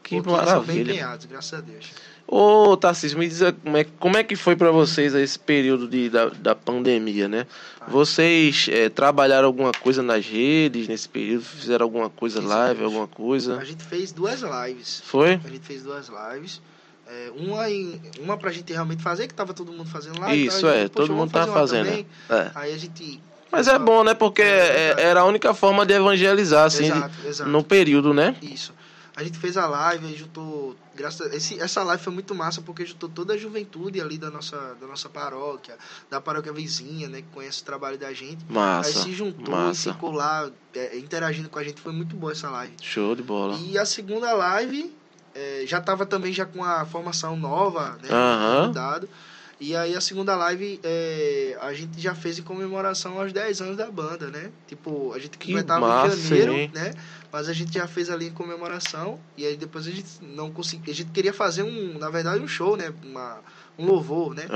Que Porque eles são bem maravilha. empenhados, graças a Deus. Ô, Tarcísio, me diz como é, como é que foi pra vocês esse período de, da, da pandemia, né? Vocês eh, trabalharam alguma coisa nas redes nesse período? Fizeram alguma coisa Fizemos. live, alguma coisa? A gente fez duas lives. Foi? A gente fez duas lives. É, uma, em, uma pra gente realmente fazer, que tava todo mundo fazendo live. Isso, gente, é, todo mundo vamos tá fazendo. também. É. Aí a gente. Mas é bom, né? Porque é- era a única forma de evangelizar, assim, Exato, exato. no período, né? Isso. A gente fez a live, aí juntou. Graças esse, essa live foi muito massa porque juntou toda a juventude ali da nossa, da nossa paróquia, da paróquia vizinha, né? Que conhece o trabalho da gente. aí Massa. se juntou massa. e ficou lá é, interagindo com a gente. Foi muito boa essa live. Show de bola. E a segunda live é, já estava também já com a formação nova, né? Aham. Mudado. E aí a segunda live é, a gente já fez em comemoração aos 10 anos da banda, né? Tipo, a gente Que completava em janeiro, hein? né? Mas a gente já fez ali em comemoração. E aí depois a gente não conseguiu. A gente queria fazer um, na verdade, um show, né? Uma, um louvor, né?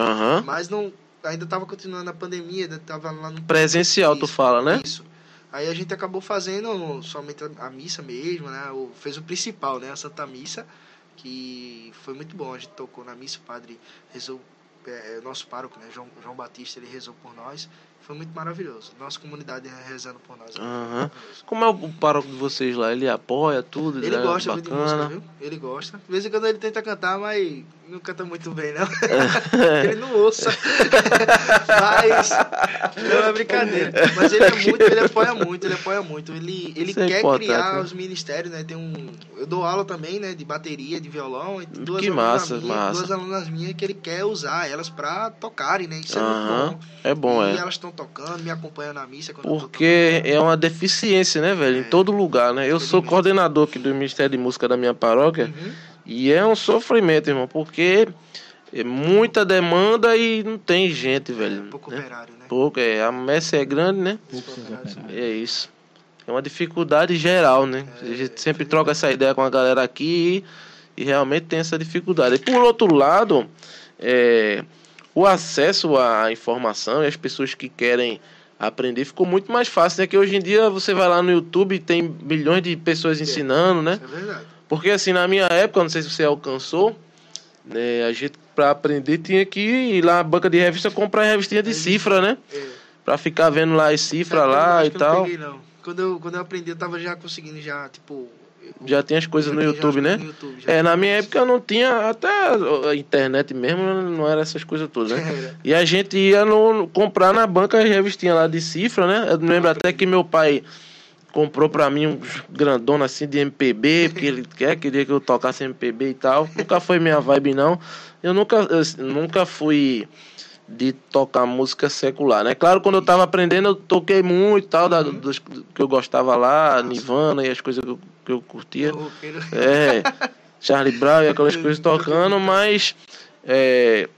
Mas não. Ainda tava continuando a pandemia, ainda tava lá no Presencial, tu Isso, fala, né? Isso. Aí a gente acabou fazendo somente a, a missa mesmo, né? O, fez o principal, né? A Santa Missa, que foi muito bom. A gente tocou na missa, o padre rezou, é, é, nosso pároco, né? João, João Batista, ele rezou por nós. Foi muito maravilhoso. Nossa comunidade rezando por nós. maravilhoso. Como é o pároco de vocês lá? Ele apoia tudo? Ele é gosta muito de música, viu? Ele gosta. De vez em quando ele tenta cantar, mas não canta muito bem, não. [LAUGHS] ele não ouça. mas. Não é brincadeira. Mas ele é muito, ele apoia muito, ele apoia muito. Ele, ele Isso é quer criar né? os ministérios, né? Tem um. Eu dou aula também, né? De bateria, de violão. E duas Que alunas massa, minhas, massa. Duas alunas minhas que ele quer usar elas pra tocarem, né? Isso é muito bom. É bom, e é. elas estão tocando, me acompanham na missa. Quando eu tô Porque é uma deficiência, né, velho? Em É. todo lugar, né? Eu sou coordenador aqui do Ministério de Música da minha paróquia. Uhum. E é um sofrimento, irmão, porque é muita demanda e não tem gente, velho. Pouco né? operário, né? Pouco, é. A messe é grande, né? Poucos operários. É isso. É uma dificuldade geral, né? É, A gente sempre troca essa ideia com a galera aqui e, e realmente tem essa dificuldade. E por outro lado, é, o acesso à informação e as pessoas que querem aprender ficou muito mais fácil, né? Que hoje em dia você vai lá no YouTube e tem milhões de pessoas ensinando, né? Isso é verdade. Porque assim, na minha época, não sei se você alcançou, né, a gente, pra aprender, tinha que ir lá na banca de revista comprar revistinha de cifra, né? É. Pra ficar vendo lá as cifras lá e eu não tal. peguei, não. Quando eu, quando eu aprendi, eu tava já conseguindo, já, tipo. Já tinha as coisas já no YouTube, né? no YouTube, É, na minha época eu não tinha, até a internet mesmo, não era essas coisas todas, né? [LAUGHS] E a gente ia no, comprar na banca as revistinhas lá de cifra, né? Eu me lembro até que meu pai comprou pra mim um grandona assim de MPB, porque ele quer, queria que eu tocasse MPB e tal. Nunca foi minha vibe, não. Eu nunca, eu nunca fui de tocar música secular, né? Claro, quando eu tava aprendendo, eu toquei muito e tal, da, Uhum. dos que eu gostava lá, Nirvana e as coisas que eu, que eu curtia. É, Charlie Brown e aquelas [LAUGHS] coisas tocando, mas é,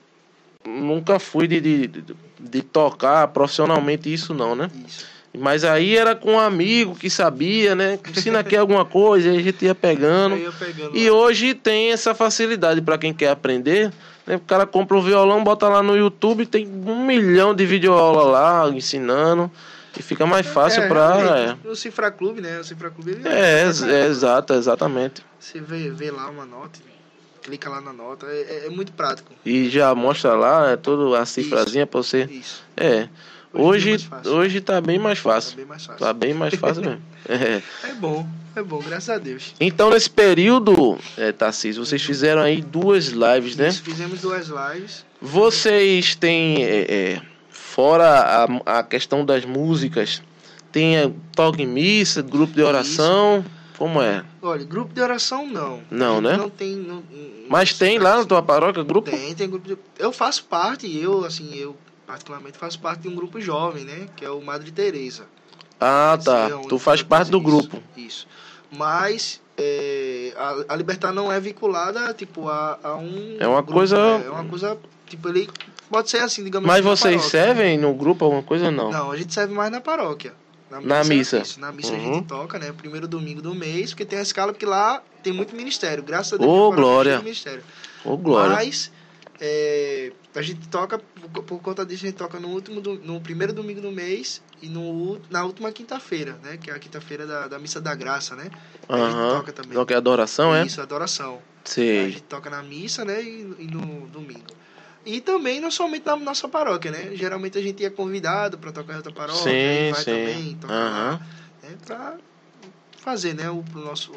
nunca fui de, de, de- de tocar profissionalmente isso não, né? Isso. Mas aí era com um amigo que sabia, né? Ensina aqui alguma coisa, aí a gente ia pegando. Eu pegando. E lá. hoje tem essa facilidade para quem quer aprender. Né? O cara compra o violão, bota lá no YouTube, tem um milhão de videoaula lá ensinando. E fica mais fácil É, pra. realmente, O Cifra Clube, né? O Cifra Clube. ele- É, é, é exato, exatamente. Você vê, vê lá uma nota, clica lá na nota, é, é- é muito prático. E já mostra lá, é tudo a cifrazinha pra você. Isso. É. Hoje é Hoje, mais fácil. hoje tá bem mais É fácil. bem mais fácil. Tá bem mais fácil mesmo. [LAUGHS] É. É bom, é bom, graças a Deus. Então, nesse período, é, Tarcísio, vocês fizeram aí duas lives, né? Isso, fizemos duas lives. Vocês têm, é, é, fora a, a questão das músicas, tem é, toque em missa, grupo de oração, como é? Olha, grupo de oração não. Não, né? Não tem. não- não- Mas tem lá na tua paróquia grupo? Tem, tem grupo de. Eu faço parte, eu, assim, eu particularmente faço parte de um grupo jovem, né? Que é o Madre Teresa. Ah, tá. É Tu faz parte do isso, grupo. Isso. Mas é, a, a Libertar não é vinculada, tipo, a, a um. É uma coisa- É, é uma coisa, tipo, ele pode ser assim, digamos Mas assim, na vocês servem no grupo alguma coisa não? Não, a gente serve mais na paróquia. Na missa. Isso, na missa a Uhum. gente toca, né? Primeiro domingo do mês, porque tem a escala, porque lá tem muito ministério. Graças a Deus. A paróquia glória. tem muito Ministério. Ô, glória. Mas é, a gente toca, por, conta disso, a gente toca no, último, do- no primeiro domingo do mês e no, na última quinta-feira, né? Que é a quinta-feira da, da Missa da Graça, né? Aí a gente toca também. Que é adoração, é? Isso, adoração. Aí a gente toca na missa, né? E, e no domingo. E também não somente na nossa paróquia, né? Geralmente a gente é convidado para tocar em outra paróquia, Sim, vai sim. também tocar lá, né? Pra fazer, né? O pro nosso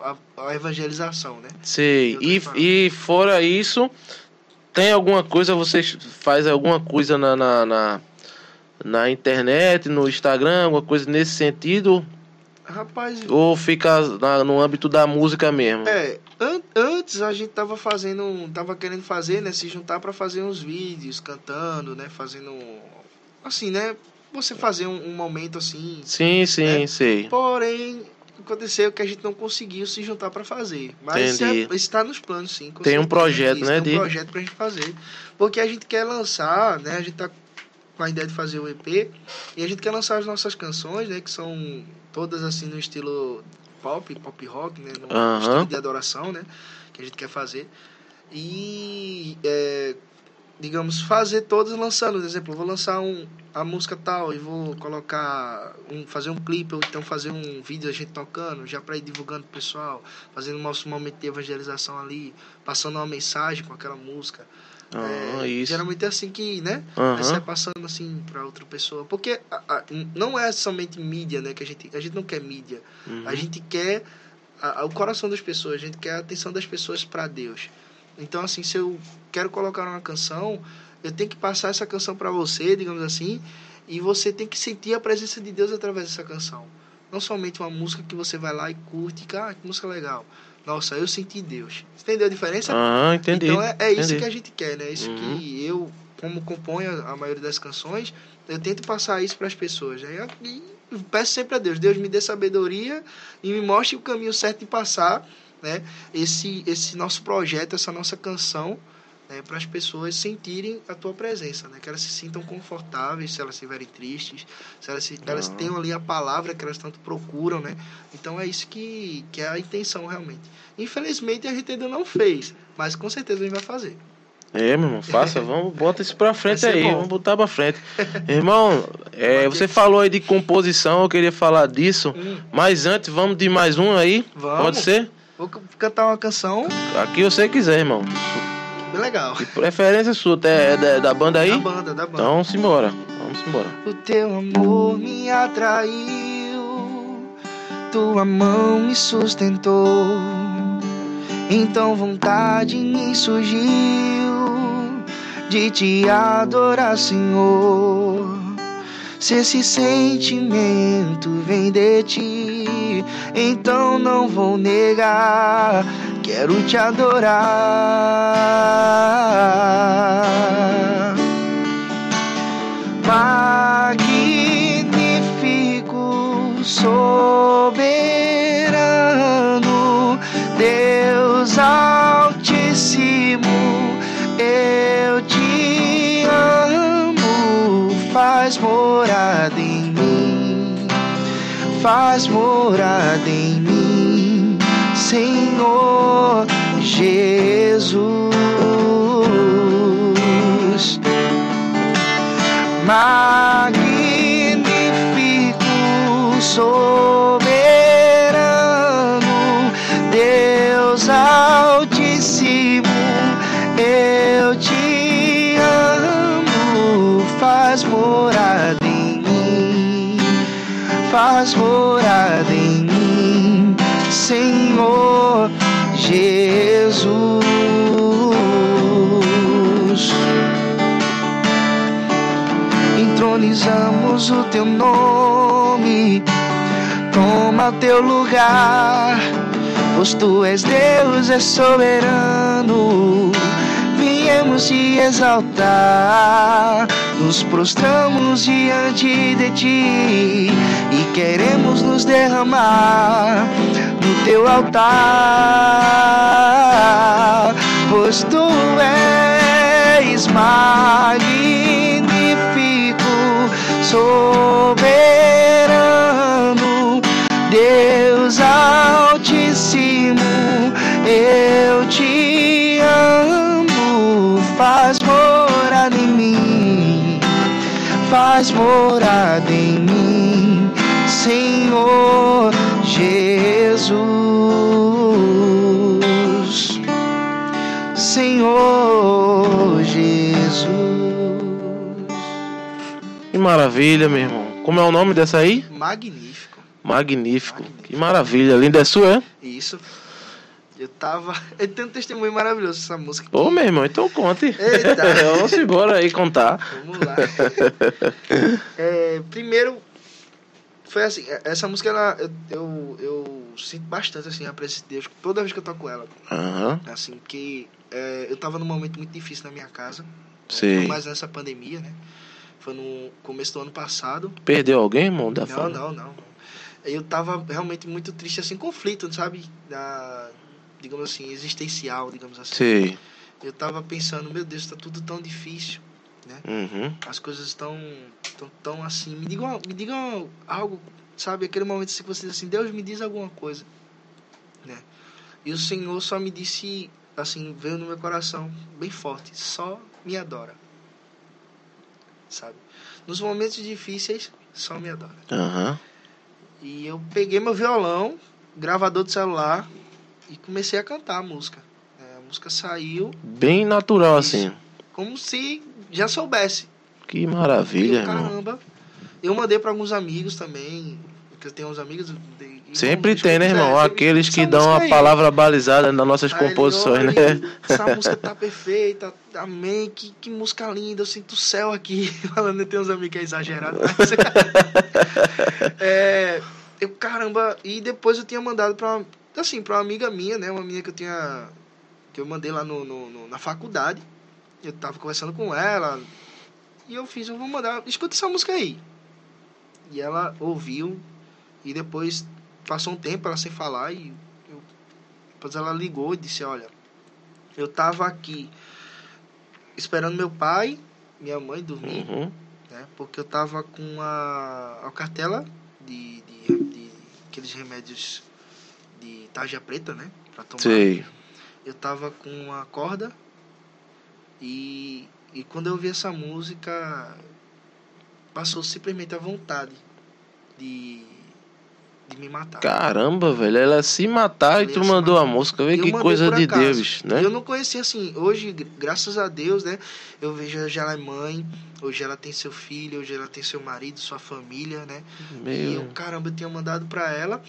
a, a evangelização, né? Eu E, e fora isso, tem alguma coisa, vocês faz alguma coisa na, na, na, na internet, no Instagram, alguma coisa nesse sentido? Rapaz, Ou fica na- no âmbito da música mesmo? É, an- antes a gente tava fazendo, tava querendo fazer, né, se juntar para fazer uns vídeos cantando, né, fazendo assim, né, você fazer um, um momento assim. Sim, sim, É. sei. Porém, aconteceu que a gente não conseguiu se juntar para fazer. Mas isso, é- tá nos planos, sim. Tem um projeto, Isso, né, Tem de- um projeto pra gente fazer, porque a gente quer lançar, né, a gente tá com a ideia de fazer o EP e a gente quer lançar as nossas canções, né, que são todas assim no estilo pop, pop rock, né, no Aham. estilo de adoração, né, que a gente quer fazer. E é, digamos fazer todas lançando, por exemplo, eu vou lançar um a música tal e vou colocar um fazer um clipe ou então fazer um vídeo a gente tocando, já para ir divulgando pro pessoal, fazendo o nosso momento de evangelização ali, passando uma mensagem com aquela música. Ah, É, isso. Geralmente é assim que, né? Aí sai passando assim para outra pessoa. Porque a- a- não é somente mídia, né? Que a gente, a gente não quer mídia. Uhum. A gente quer a- o coração das pessoas, a gente quer a atenção das pessoas para Deus. Então, assim, se eu quero colocar uma canção, eu tenho que passar essa canção para você, digamos assim, e você tem que sentir a presença de Deus através dessa canção. Não somente uma música que você vai lá e curte, e, ah, que música legal. Nossa, eu senti Deus. Entendeu a diferença? Ah, entendi. Então é, é isso entendi. que a gente quer, né? Isso Uhum. que eu, como componho a maioria das canções, eu tento passar isso para as pessoas. Né? E peço sempre a Deus, Deus me dê sabedoria e me mostre o caminho certo de passar, né? Esse esse nosso projeto, essa nossa canção, né? para as pessoas sentirem a tua presença, né? Que elas se sintam confortáveis, se elas estiverem tristes, se elas, se, elas Ah. tenham ali a palavra que elas tanto procuram, né? Então é isso que, que é a intenção realmente. Infelizmente a gente ainda não fez, mas com certeza a gente vai fazer. É, meu irmão, faça, [LAUGHS] vamos, bota isso pra frente aí, bom. vamos botar pra frente. [LAUGHS] Irmão, é, você falou aí de composição, eu queria falar disso, Hum, mas antes vamos de mais um aí, Vamos. pode ser? vou cantar uma canção. Aqui você quiser, irmão. Bem legal. De preferência sua, é da, da banda aí? Da banda, da banda. Então, simbora. Vamos embora. O teu amor me atraiu, tua mão me sustentou. Então vontade me surgiu de te adorar, Senhor. Se esse sentimento vem de ti, então não vou negar. Quero te adorar. Magnífico, soberano, Deus Altíssimo, eu te. Faz morada em mim, faz morada em mim, Senhor Jesus. Magnífico, soberano, Deus Altíssimo, eu te amo. Faz morada faz morada em mim, Senhor Jesus. entronizamos o teu nome, toma teu lugar, pois tu és Deus, és soberano. Viemos te exaltar, nos prostramos diante de ti e queremos nos derramar no teu altar, pois tu és magnífico soberano, Deus Altíssimo, eu te amo. Faz morada em mim, faz morada em mim, Senhor Jesus, Senhor Jesus. Que maravilha, meu irmão. Como é o nome dessa aí? Magnífico. Magnífico. Que maravilha. Linda é sua, é? Isso. Eu tava. [LAUGHS] Eu tenho um testemunho maravilhoso essa música. Ô, meu irmão, então conte. Eita. [LAUGHS] Vamos embora aí contar. Vamos lá. [LAUGHS] É, primeiro, foi assim, essa música ela, eu, eu, eu sinto bastante assim, a presença de Deus toda vez que eu toco ela. Aham. Assim, que é, eu tava num momento muito difícil na minha casa. Foi mais nessa pandemia, né? Foi no começo do ano passado. Perdeu alguém, irmão, da Não, fama? não, não. Eu tava realmente muito triste, assim, conflito, sabe? Da, digamos assim, existencial, digamos assim. Sei. Eu tava pensando, meu Deus, tá tudo tão difícil. Uhum. As coisas estão tão, tão assim. Me digam, me digam algo, sabe? Aquele momento assim que você diz assim, Deus me diz alguma coisa. Né? E o Senhor só me disse, assim, veio no meu coração, bem forte, só me adora. Sabe? Nos momentos difíceis, só me adora. Aham. E eu peguei meu violão, gravador de celular e comecei a cantar a música. É, a música saiu Bem natural, Isso. assim. como se já soubesse. Que maravilha, eu, irmão. caramba. Eu mandei para alguns amigos também, porque eu tenho uns amigos. de- Sempre tem, né, irmão? É, Aqueles que dão a aí. palavra balizada nas nossas Aí ele, composições, "Olha, né? Essa música tá perfeita, amém, que, que música linda, eu sinto o céu aqui. [LAUGHS] Falando, eu tenho uns amigos que é exagerado, mas... [LAUGHS] é, eu, caramba, e depois eu tinha mandado pra, uma- assim, pra uma amiga minha, né, uma amiga que eu tinha, que eu mandei lá no, no- no- na faculdade, eu tava conversando com ela, e eu fiz, eu vou mandar, escuta essa música aí. E ela ouviu, e depois passou um tempo ela sem falar, e eu, depois ela ligou e disse, olha, eu tava aqui esperando meu pai, minha mãe dormir, Uhum. né? Porque eu tava com a, a cartela de, de, de aqueles remédios de tarja preta, né? Pra tomar. Sei. Eu tava com a corda e, e quando eu ouvi essa música passou simplesmente a vontade de, de me matar. Caramba, velho, ela se matar e Ela tu ia se mandou a matar. música. Vê que coisa de acaso. Deus, né? Eu não conhecia assim. Hoje, gra- graças a Deus, né? Eu vejo hoje ela é mãe, hoje ela tem seu filho, hoje ela tem seu marido, sua família, né? E eu, Meu. caramba, eu tinha mandado pra ela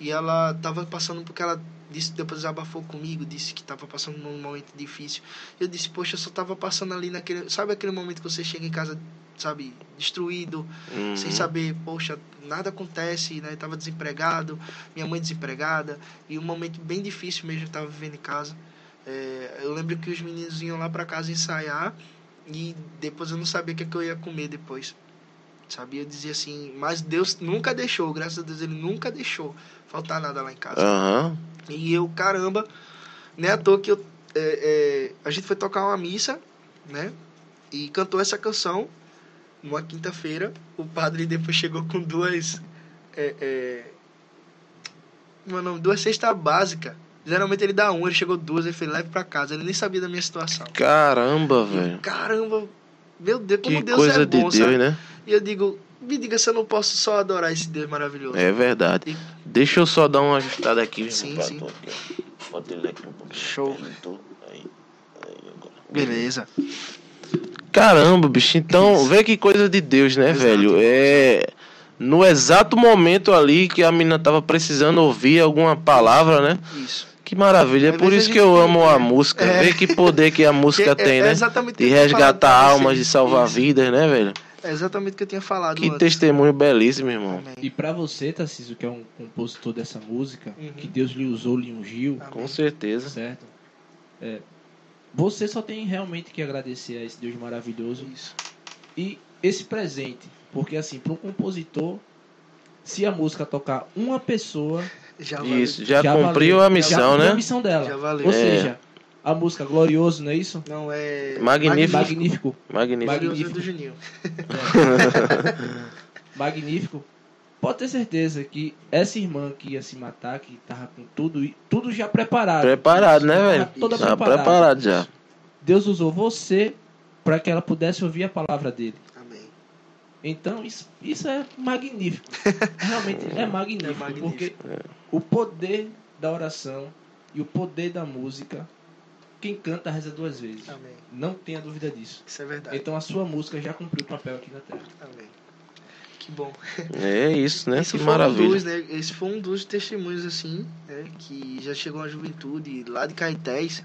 e ela tava passando porque ela disse depois abafou comigo, disse que tava passando num momento difícil. Eu disse, poxa, eu só tava passando ali naquele, sabe aquele momento que você chega em casa, sabe, destruído, Hum. sem saber, poxa, nada acontece, né? Eu tava desempregado, minha mãe desempregada, e um momento bem difícil mesmo eu tava vivendo em casa. É, eu lembro que os meninos iam lá pra casa ensaiar e depois eu não sabia o que, é que eu ia comer depois. Sabia? Eu dizia assim, mas Deus nunca deixou, graças a Deus ele nunca deixou faltar nada lá em casa. Aham. E eu, caramba, não é à toa que eu, é, é, a gente foi tocar uma missa, né? E cantou essa canção numa quinta-feira. O padre depois chegou com duas. É, é, meu nome, duas cestas básicas. Geralmente ele dá uma, ele chegou duas, ele fez leve pra casa. Ele nem sabia da minha situação. Caramba, velho. caramba, meu Deus, como Que Deus coisa é de bom, Deus, sabe? né? E eu digo, me diga se eu não posso só adorar esse Deus maravilhoso. É verdade. Deixa eu só dar uma ajustada aqui, meu Sim, sim. Bota ele aqui um pouquinho. Show. Aí, aí, agora. Beleza. Caramba, bicho, então, vê que coisa de Deus, né, Exato. velho? É. No exato momento ali que a menina tava precisando ouvir alguma palavra, né? Isso. Que maravilha. É por isso que eu amo a música. É. Vê que poder que a música [LAUGHS] Que é- tem, é né? exatamente De resgatar almas, de salvar Isso. vidas, né, velho? É exatamente o que eu tinha falado Que antes. testemunho belíssimo, irmão. Amém. E pra você, Tarcísio, que é um compositor dessa música, Uhum. que Deus lhe usou, lhe ungiu, Amém. Com certeza. certo? É, você só tem realmente que agradecer a esse Deus maravilhoso Isso. e esse presente. Porque assim, para um compositor, se a música tocar uma pessoa, Já valeu. Isso, já, já cumpriu valeu. a Já missão, cumpriu né? a missão dela. Já valeu. Ou É. seja, a música Glorioso, não é isso? Não é. Magnífico. Magnífico. Magnífico. Glorioso do Juninho. [LAUGHS] Magnífico. Pode ter certeza que essa irmã que ia se matar, que tava com tudo, tudo já preparado. Preparado, né, velho? Toda Tá preparada. preparado já. Deus usou você para que ela pudesse ouvir a palavra dele. Amém. Então, isso, isso é magnífico. [LAUGHS] Realmente é magnífico, É magnífico. porque o poder da oração e o poder da música, quem canta reza duas vezes. Amém. Não tenha dúvida disso. Isso é verdade. Então a sua música já cumpriu o papel aqui na Terra. Amém. Que bom. É isso, né? Esse que foi Um maravilha. dos, né? Esse foi um dos testemunhos, assim, né? Que já chegou a juventude lá de Caetés.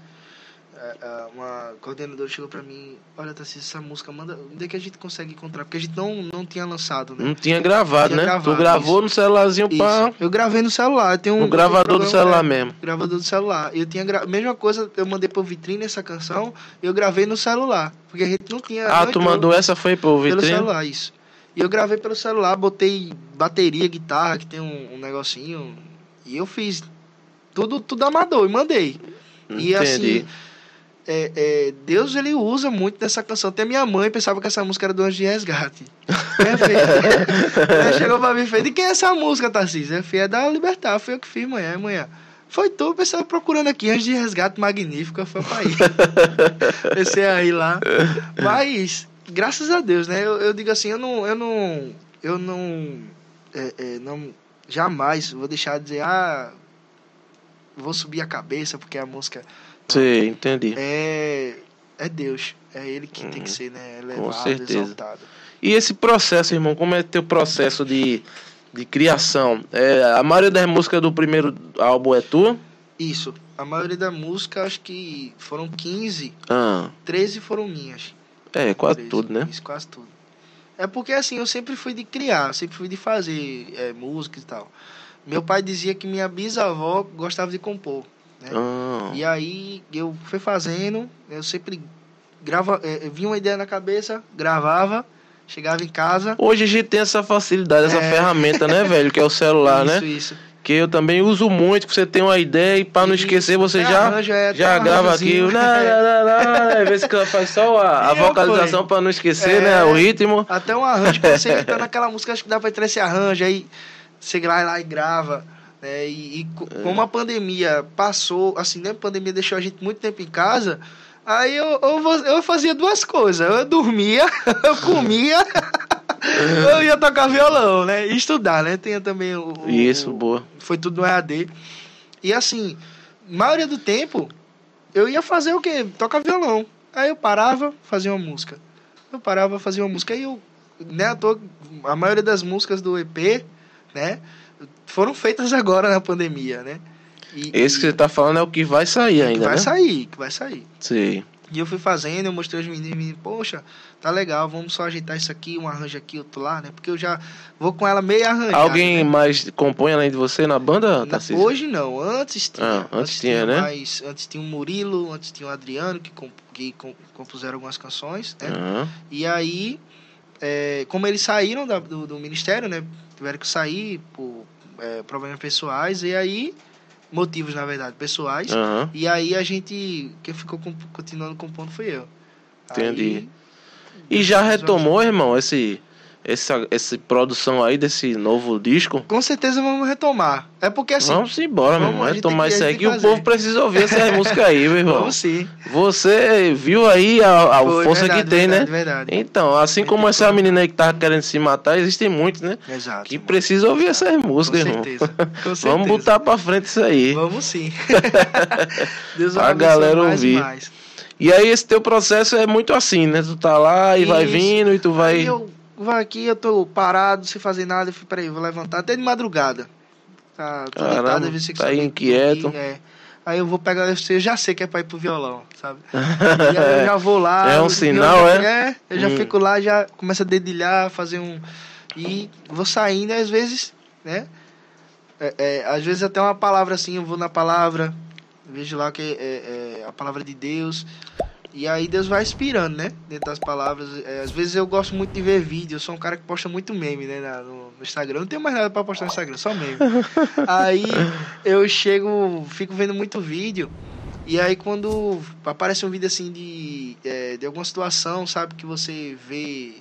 É, é, Uma coordenadora chegou pra mim: Olha, Tassi, essa música, manda. Onde é que a gente consegue encontrar? Porque a gente não, não tinha lançado, né? Não tinha gravado, Tinha né? gravado, tu gravou no celularzinho Isso. pra. Eu gravei no celular. Tem um, No gravador do programa, celular é, mesmo. Gravador do celular. Eu tinha gra... Mesma coisa, eu mandei pro vitrine essa canção, eu gravei no celular. Porque a gente não tinha. Ah, não tu mandou essa foi pro Pelo vitrine? celular, isso. E eu gravei pelo celular, botei bateria, guitarra, que tem um, um negocinho. E eu fiz tudo, tudo amador e mandei. E Entendi. assim, é, é, Deus ele usa muito dessa canção. Até minha mãe pensava que essa música era do Anjo de Resgate. Filha, [LAUGHS] ela chegou pra mim e fez: De quem é essa música, Tarcísio? Eu É da Libertar. Foi eu que fiz, manhã, manhã. Foi tu, pessoal procurando aqui, Anjo de Resgate Magnífica, foi pra ir. [LAUGHS] Pensei aí lá. Mas, graças a Deus, né? Eu, eu digo assim, eu não. Eu não. Eu não. é, é, não jamais vou deixar de dizer, ah, vou subir a cabeça porque a música Sei, entendi. é, é Deus. É Ele que tem Uhum. que ser, né? Elevado, certeza. exaltado. E esse processo, irmão, como é teu processo de, de criação? É, a maioria das músicas do primeiro álbum é tua? Isso. A maioria da música, acho que foram 15, Ah, 13 foram minhas. é, quase 13, tudo, né? Isso, quase tudo. É porque assim, eu sempre fui de criar, sempre fui de fazer é, música e tal. Meu pai dizia que minha bisavó gostava de compor. Né? Ah, E aí eu fui fazendo, eu sempre grava, é, vinha uma ideia na cabeça, gravava, chegava em casa. Hoje a gente tem essa facilidade, essa É. ferramenta, né, velho? Que é o celular, [LAUGHS] isso, né? isso. Que eu também uso muito, que você tem uma ideia e pra não Isso, esquecer você até já, arranja, é, já um grava aqui. arranjozinho. o lá, lá, lá, lá, Às vezes que ela faz só a, a eu, vocalização pô, pra não esquecer, É. né? O ritmo. Até um arranjo, você tá naquela música, acho que dá pra entrar esse arranjo, aí você vai lá e grava. Né? E, e co- como a pandemia passou, assim, né? A pandemia deixou a gente muito tempo em casa, aí eu, eu, eu fazia duas coisas. Eu dormia, [LAUGHS] eu comia [LAUGHS] eu ia tocar violão, né? E estudar, né? Tinha também o. o- Isso, boa. Foi tudo no EAD. E assim, maioria do tempo, eu ia fazer o quê? Tocar violão. Aí eu parava, fazia uma música. Eu parava, fazia uma música. Aí eu, né, toa, a maioria das músicas do EP, né, foram feitas agora na pandemia, né? E, Esse que você tá falando é o que vai sair ainda, vai né? sair, que vai sair. Sei. E eu fui fazendo, eu mostrei aos meninos, meninos, poxa, tá legal, vamos só ajeitar isso aqui, um arranjo aqui, outro lá, né? Porque eu já vou com ela meio arranjada. Alguém né? mais compõe além de você na banda, Na-? Hoje não, antes tinha. Ah, antes tinha, né? mais- antes tinha o Murilo, antes tinha o Adriano, que, comp- que com- compuseram algumas canções, né? Aham. E aí, é, como eles saíram da- do, do ministério, né? Tiveram que sair por é, problemas pessoais, e aí, motivos, na verdade, pessoais. Aham. E aí a gente, quem ficou comp- continuando compondo foi eu. Entendi. Aí, E já retomou, irmão, esse, essa, essa produção aí desse novo disco? com certeza vamos retomar. É porque assim. vamos embora, meu vamos, irmão. a Retomar que- isso a aí que o povo precisa ouvir essas [LAUGHS] músicas aí, meu irmão. Vamos sim. Você viu aí a, a Foi, força verdade, que tem, verdade, né? Verdade. Então, assim como essa menina aí que tava querendo se matar, existem muitos, né? Exato. Que irmão. precisam ouvir essas Com músicas, irmão. certeza. Com [LAUGHS] Vamos certeza. botar pra frente isso aí. Vamos sim. [LAUGHS] Deus abençoe galera mais ouvir. E mais. E aí esse teu processo é muito assim, né? Tu tá lá e vai Isso. vindo e tu vai. Eu vou aqui, eu tô parado, sem fazer nada. Eu falei, peraí, vou levantar até de madrugada. Tá, tô Caramba, deitado, às vezes você tá consegue inquieto. dormir, é. Aí eu vou pegar, eu já sei que é pra ir pro violão, sabe? [LAUGHS] E aí eu já vou lá. É um sinal, é? É, eu já Hum. fico lá, já começo a dedilhar, fazer um. E vou saindo, e às vezes, né? É, é, às vezes até uma palavra assim, eu vou na palavra, vejo lá que é, é a palavra de Deus. E aí Deus vai inspirando, né? Dentro das palavras. É, às vezes eu gosto muito de ver vídeo. Eu sou um cara que posta muito meme, né? na- no, no Instagram. Eu não tenho mais nada pra postar no Instagram, só meme. [LAUGHS] aí eu chego, fico vendo muito vídeo. E aí quando aparece um vídeo assim de, é, de alguma situação, sabe, que você vê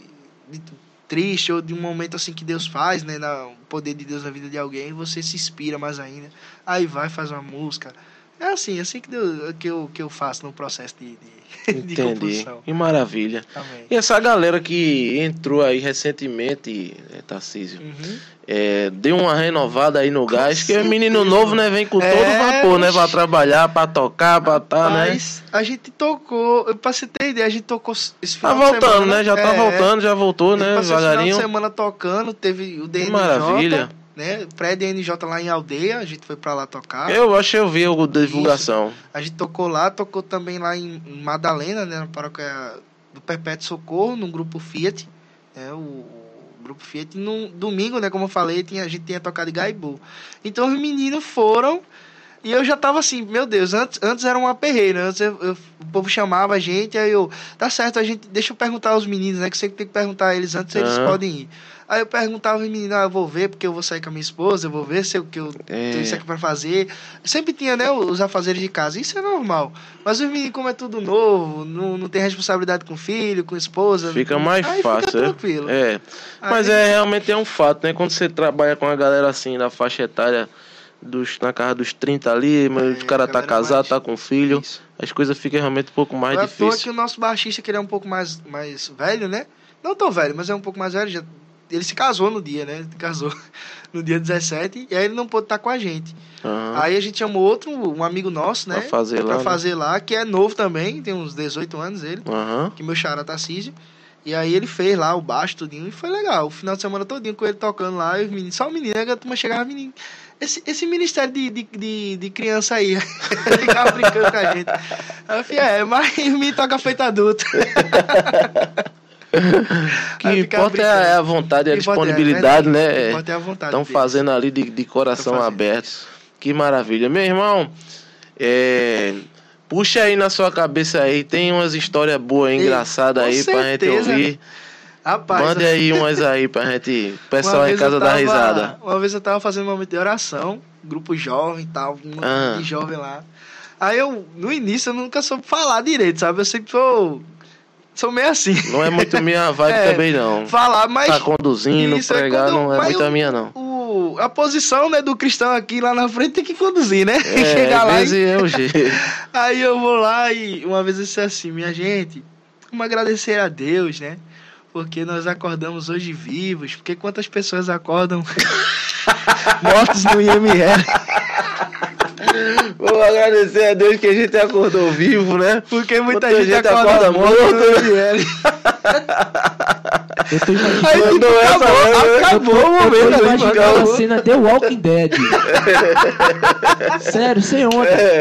de- triste ou de um momento assim que Deus faz, né, na, o poder de Deus na vida de alguém, você se inspira mais ainda. Aí vai, faz uma música. É assim, assim que, Deus, que, eu, que eu faço no processo de, de, [LAUGHS] de Entendi. composição. Que maravilha. Amém. E essa galera que entrou aí recentemente, é, Tarcísio, Uhum. é, deu uma renovada aí no Com gás, que o menino novo, né, vem com todo É, vapor, né, pra trabalhar, pra tocar, pra tá, né? Mas a gente tocou, pra você ter ideia, a gente tocou esse Tá voltando, semana, né? Já tá é, voltando, já voltou, né? Passou esse final de Devagarinho. semana tocando, teve o Que DNJ, maravilha. Né? Pré-DNJ lá em Aldeia, a gente foi pra lá tocar. Eu acho que eu vi a divulgação. A gente tocou lá, tocou também lá em Madalena, né? Na paróquia do Perpétuo Socorro, num grupo Fiat, né? O, grupo Fiat. E no domingo, né? Como eu falei, tinha, a gente tinha tocado Gaibu. Então os meninos foram. E eu já tava assim, meu Deus, antes, antes era uma perreira, antes eu- eu- o povo chamava a gente, aí eu, tá certo, a gente, deixa eu perguntar aos meninos, né, que sempre tem que perguntar a eles antes, eles Aham. podem ir. Aí eu perguntava aos meninos, ah, eu vou ver, porque eu vou sair com a minha esposa, eu vou ver se eu, que eu É. tenho isso aqui pra fazer. Sempre tinha, né, os afazeres de casa, isso é normal. Mas os meninos, como é tudo novo, não, não tem responsabilidade com filho, com esposa. Fica mais fácil, Fica é? tranquilo. É. Mas Aí- é realmente é um fato, né? Quando você trabalha com a galera assim, da faixa etária dos, na casa dos 30 ali, mas É, o cara tá casado, mais- tá com filho, Isso. as coisas ficam realmente um pouco mais é difíceis. que o nosso baixista, que ele é um pouco mais, mais velho, né? Não tão velho, mas é um pouco mais velho. Já, ele se casou no dia, né? Casou [LAUGHS] no dia 17 e aí ele não pôde estar com a gente. Aham. Aí a gente chamou outro, um amigo nosso, né? Pra fazer lá, Pra né? fazer lá, que é novo também, tem uns 18 anos ele, Aham. que meu xará Tarcísio. E aí ele fez lá o baixo, tudinho, e foi legal. O final de semana todinho com ele tocando lá, e os meninos, só o menino, a turma chegava, menino. Esse, esse ministério de, de, de, de criança aí, [LAUGHS] ficava brincando com a gente. Aí eu falei, é, mas [LAUGHS] o menino toca feito adulto. Que importa é a vontade e a é, disponibilidade. Que né? importa é a vontade Estão fazendo ali de, de coração aberto. Que maravilha. Meu irmão, é, puxa aí na sua cabeça aí, tem umas histórias boas, engraçadas aí pra gente certeza, ouvir. Rapaz, Mande aí umas [LAUGHS] aí pra gente, o pessoal em casa tava- risada. Uma vez eu tava fazendo um momento de oração, grupo jovem e tal, um Ah. de jovem lá. Aí eu, no início, eu nunca soube falar direito, sabe? Eu sempre sou. Sou meio assim. Não é muito minha vibe [LAUGHS] É, também não. Falar, mas. Tá conduzindo, é pregar quando- não é muito a minha não. O, a posição né, do cristão aqui lá na frente tem que conduzir, né? É, [LAUGHS] Chegar lá e é o jeito. [LAUGHS] Aí eu vou lá e uma vez eu disse assim, minha gente, vamos agradecer a Deus, né? porque nós acordamos hoje vivos. Porque quantas pessoas acordam mortos no IML? Vou agradecer a Deus que a gente acordou vivo, né? Porque muita Muita gente, gente acorda, acorda morto morto, IML. [LAUGHS] Eu tô imaginando, Aí, tipo, acabou, mesmo, né? acabou o eu tô momento. aí, imaginando a acabou. cena The Walking Dead. [LAUGHS] Sério, sem onda. É.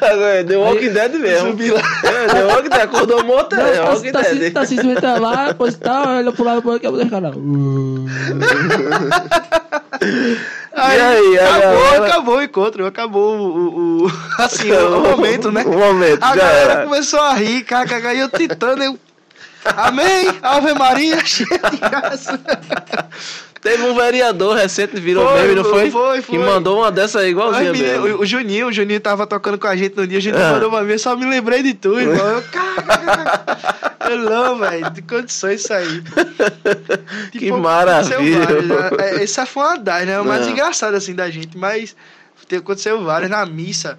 É, The Walking Dead mesmo. Subi lá. É, The Walking Dead acordou morto, Não, é The tá, Walking tá, se- Dead. tá se desventando lá, depois tal, olha pro lado, pro outro, cara. [LAUGHS] Aí, aí, a acabou, galera- acabou o encontro, acabou o, o, o- [LAUGHS] assim, o, momento, né? O momento, A galera era. começou a rir, kkk, e eu tentando, eu... Amém, Ave Maria, [LAUGHS] cheia de graça. Teve um vereador recente que virou Foi, meme, não foi? foi, foi. Que mandou uma dessa aí igualzinha mesmo. o, o Juninho, o Juninho tava tocando com a gente no dia, o Juninho Ah. mandou uma vez, só me lembrei de tu, irmão. Eu, kkk. Eu não, velho, de condições isso aí. pô. [LAUGHS] Que Tipo, maravilha. né? É, Essa foi uma das, né? O mais engraçado, assim, da gente, mas te- aconteceu várias na missa.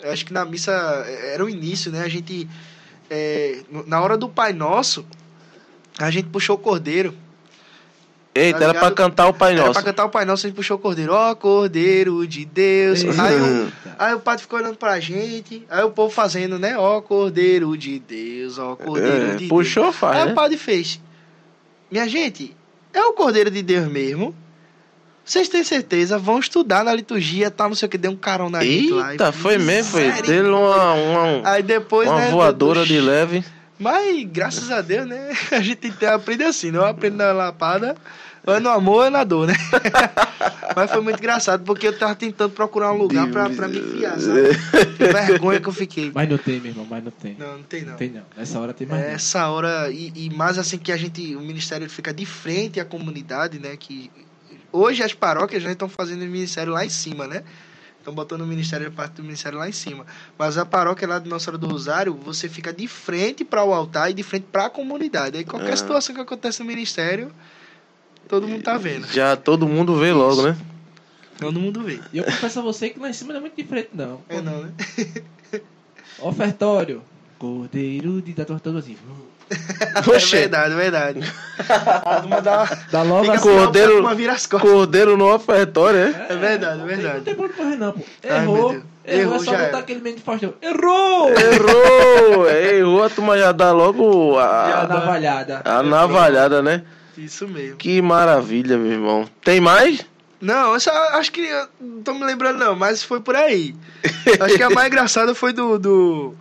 Eu acho que na missa é, era o início, né? A gente, é, na hora do Pai Nosso, a gente puxou o cordeiro. Eita, tá era pra cantar o Pai Era Nosso. pra cantar o Pai Nosso, a gente puxou o cordeiro. Ó, cordeiro de Deus. Eita. Aí o, aí o padre ficou olhando pra gente. Aí o povo fazendo, né? Ó, cordeiro de Deus, ó, cordeiro É, de puxou, Deus. faz, Aí né? o padre fez. Minha gente, é o cordeiro de Deus mesmo. Vocês têm certeza? Vão estudar na liturgia, tá? Não sei o que, deu um carão na gente lá. Eita, foi mesmo, foi. Dele uma, uma, Aí depois, uma né? voadora do- de leve. Mas, graças a Deus, né? [LAUGHS] A gente tem que aprender assim, não aprende na lapada, ou é no amor ou é na dor, né? [LAUGHS] Mas foi muito engraçado, porque eu tava tentando procurar um lugar pra, pra me enfiar, sabe? Que vergonha que eu fiquei. Mas não tem, meu irmão, mas não tem. Não, não tem não. Não tem não. Nessa hora tem mais. não. Essa hora, e, e mais assim que a gente, o ministério fica de frente à comunidade, né? Que hoje as paróquias já estão fazendo o ministério lá em cima, né? Estão botando o ministério, a parte do ministério lá em cima. Mas a paróquia lá de Nossa Senhora do Rosário, você fica de frente para o altar e de frente para a comunidade. Aí qualquer Ah. situação que acontece no ministério, todo mundo tá vendo. Já todo mundo vê logo, né? Todo mundo vê. E eu confesso a você que lá em cima não é muito diferente, não. É não, né? Ofertório. Cordeiro de da torta assim. [LAUGHS] É Oxê, verdade, é verdade. A turma dá, Dá logo fica cordeiro- uma vira as costas. cordeiro no ofertório, é? É verdade, é Não verdade. tem pra onde correr, não, pô. Ai, Errou. Deus. Errou, Errou, é só já botar era. aquele meme de Faustão. Errou! Errou! é, Errou, a turma já dá logo Já a, na valhada. a navalhada, né? Isso mesmo. Que maravilha, meu irmão. Tem mais? Não, eu só acho que. eu Não tô me lembrando, não, mas foi por aí. acho que a mais engraçada foi do. do,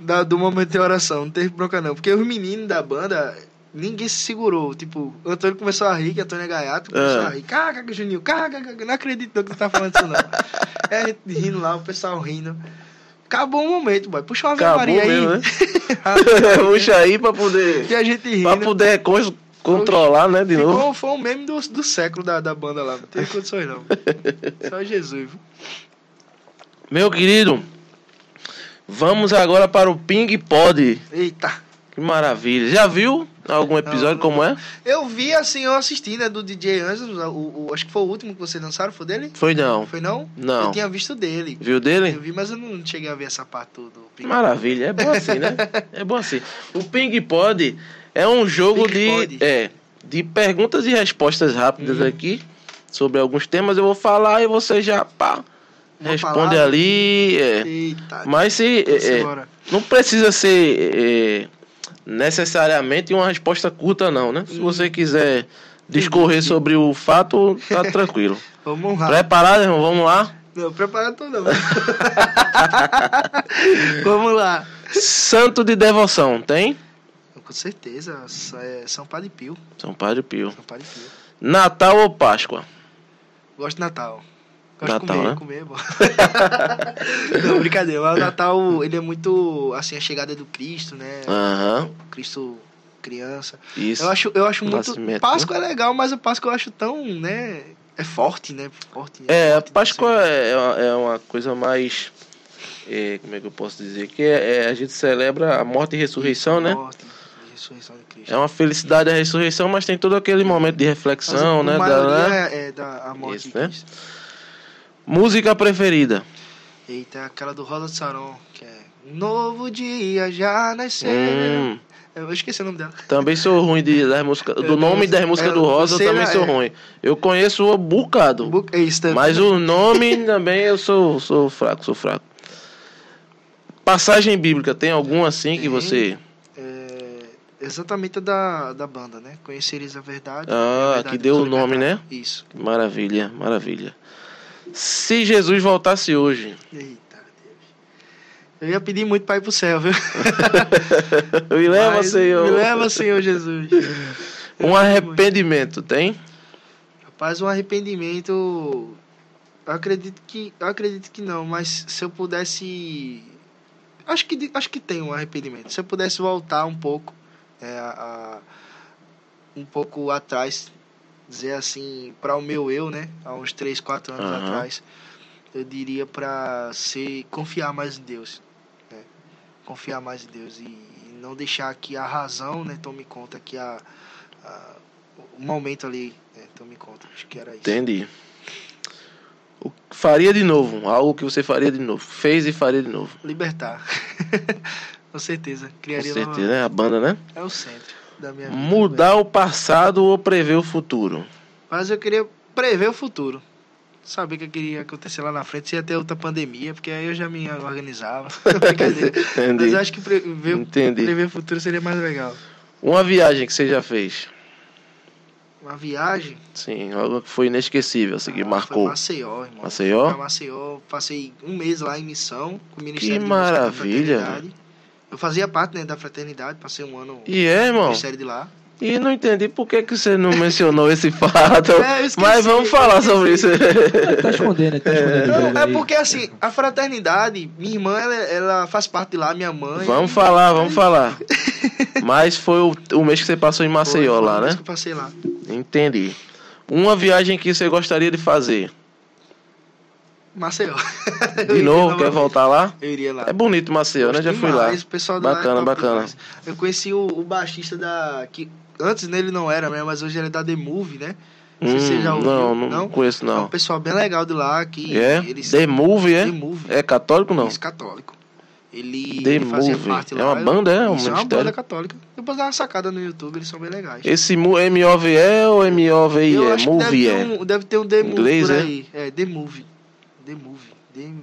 da- do momento de oração. Não teve bronca, não. Porque os meninos da banda. Ninguém se segurou. Tipo, o Antônio começou a rir, que Antônio é gaiato, começou Ah. a rir. Caga, Juninho, caga. Não acredito não que tu tá falando isso, não. [LAUGHS] é a gente rindo lá, o pessoal rindo. Acabou o momento, boy. Puxa uma Ave aí. né? [LAUGHS] Puxa aí pra poder, e a gente rindo. pra poder con- controlar, né, de novo. Ficou, foi um meme do, do século da, da banda lá. Não teve condições, não. [LAUGHS] Só Jesus, viu? Meu querido, vamos agora para o Ping Pod. Eita. Que maravilha. Já viu algum episódio não. como é? Eu vi, assim, eu assisti, né, do DJ Anjos, acho que foi o último que vocês lançaram, foi dele? Foi não. Foi não? Não. Eu tinha visto dele. Viu Eu dele? vi, mas eu não cheguei a ver essa parte do Pink. Maravilha, é bom assim, né? É bom assim. O Ping Pod é um jogo Ping de, Pod. é, de perguntas e respostas rápidas Uhum. aqui sobre alguns temas. Eu vou falar e você já pá, responde palavra. ali. é. Eita. Mas se é, é, não precisa ser é, necessariamente uma resposta curta, não, né? Se você quiser discorrer sobre o fato, tá [LAUGHS] tranquilo. Vamos lá. Preparado, irmão? Vamos lá? Não, preparado tô não. [LAUGHS] Vamos lá. Santo de devoção, tem? Com certeza, é São Padre Pio. São Padre Pio. São Padre Pio. Natal ou Páscoa? Gosto de Natal. Gosto Natal, de comer, né? comer é bom. [LAUGHS] Não, brincadeira. Mas o Natal, ele é muito, assim, a chegada do Cristo, né? Aham, Cristo criança. isso. Eu acho, eu acho muito. Nascimento, Páscoa é legal, mas a Páscoa eu acho tão, né? É forte, né? Forte. É, a forte, Páscoa assim. é uma, é uma coisa mais. é, como é que eu posso dizer? Que é, é, a gente celebra a morte e ressurreição, né? Morte ressurreição de Cristo. É uma felicidade a ressurreição, mas tem todo aquele momento de reflexão, Mas né? a da- né? é, é da a morte Isso, de né? Música preferida. Eita, aquela do Rosa Saron, que é novo dia já nasceu. Hum, Eu esqueci o nome dela. Também sou ruim de, das músicas. Do Eu nome das músicas é, do Rosa, também sou é. ruim. Eu conheço um bocado. Bu-? Mas o nome também eu sou, sou fraco, sou fraco. Passagem bíblica, tem alguma assim que Tem. você. É, exatamente a da, da banda, né? Conhecereis a verdade. Ah, a verdade que deu o nome, né? Isso. Maravilha, maravilha. Se Jesus voltasse hoje, Eita, Deus. Eu ia pedir muito pra ir pro céu, viu? [LAUGHS] me leva, Mas Senhor. Me leva, Senhor Jesus. [LAUGHS] Um arrependimento, tem? Rapaz, um arrependimento. Eu acredito que. Eu acredito que não, mas se eu pudesse. Acho que, acho que tem um arrependimento. Se eu pudesse voltar um pouco. é, a- um pouco atrás. Dizer assim, para o meu eu, né? Há uns 3, 4 anos Aham. atrás. Eu diria para ser. Confiar mais em Deus. né? Confiar mais em Deus. E, e não deixar que a razão, né? Tome conta que a. a o momento ali, né, tome conta. Acho que era isso. Entendi. O que faria de novo, algo que você faria de novo. Fez e faria de novo. Libertar. [LAUGHS] Com certeza. Com Criaria certeza, nova- né? A banda, né? É o centro da minha vida. Mudar o passado ou prever o futuro. Mas eu queria prever o futuro. Saber o que queria acontecer lá na frente, se ia ter outra pandemia, porque aí eu já me organizava. [LAUGHS] [LAUGHS] Mas Entendi. eu acho que prever, Entendi. prever o futuro seria mais legal. Uma viagem que você já fez. Uma viagem. Sim, algo que foi inesquecível, assim, que ah, marcou. Foi Maceió, irmão. Maceió? Maceió. Passei um mês lá em missão com o Ministério Que maravilha. Eu fazia parte né, da fraternidade, passei um ano E é, irmão. Ministério de lá. E não entendi por que, que você não mencionou [LAUGHS] esse fato. É, esqueci, Mas vamos falar sobre isso. [LAUGHS] Tá escondendo, tá escondendo. o Não, jogo é aí. porque assim, a fraternidade, minha irmã, ela, ela faz parte de lá, minha mãe. vamos falar, vamos falar. [LAUGHS] Mas foi o, o mês que você passou em Foi- Maceió foi lá, a vez né? que eu passei lá. Entendi. Uma viagem que você gostaria de fazer. Maceió. [LAUGHS] Eu De novo, quer voltar lá? Eu iria lá. É bonito Maceió, né? Já fui lá. É Bacana, bacana. Eu conheci o, o baixista da. Que, antes nele não era mesmo, mas hoje ele é da The Movie, né? Não sei se você já ouviu. Hum, não, não, Não? conheço É um não. pessoal bem legal de lá que. É? Eles, The Movie, é? The Movie. É católico não? Isso, católico. Ele The fazia Movie. parte É lá. uma banda, é? Um Isso, é uma banda católica. Depois dá uma sacada no YouTube, eles são bem legais. Esse M-O-V-E ou M-O-V-I-E? Eu deve é. ter, um, deve ter um The Movie Inglês, por é? aí. É, The Movie. The Movie. The-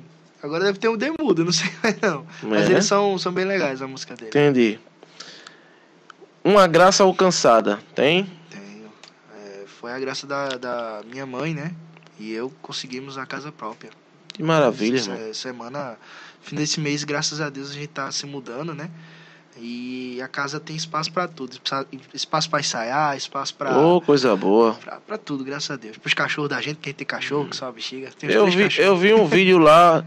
Agora deve ter um The Mudo, não sei [LAUGHS] mais não. Mas É, eles né? são, são bem legais a música dele. Entendi. Uma graça alcançada, tem? Tenho. É, foi a graça da, da minha mãe, né? E eu conseguimos a casa própria. Que maravilha, Essa irmão. semana, fim desse mês, graças a Deus, a gente tá se mudando, né? E a casa tem espaço pra tudo. Espa- Espaço pra ensaiar, espaço pra, Ô, coisa boa. pra, pra tudo, graças a Deus. Pros cachorros da gente, quem tem cachorro, que só bexiga. Eu vi, cachorros. eu vi um vídeo lá.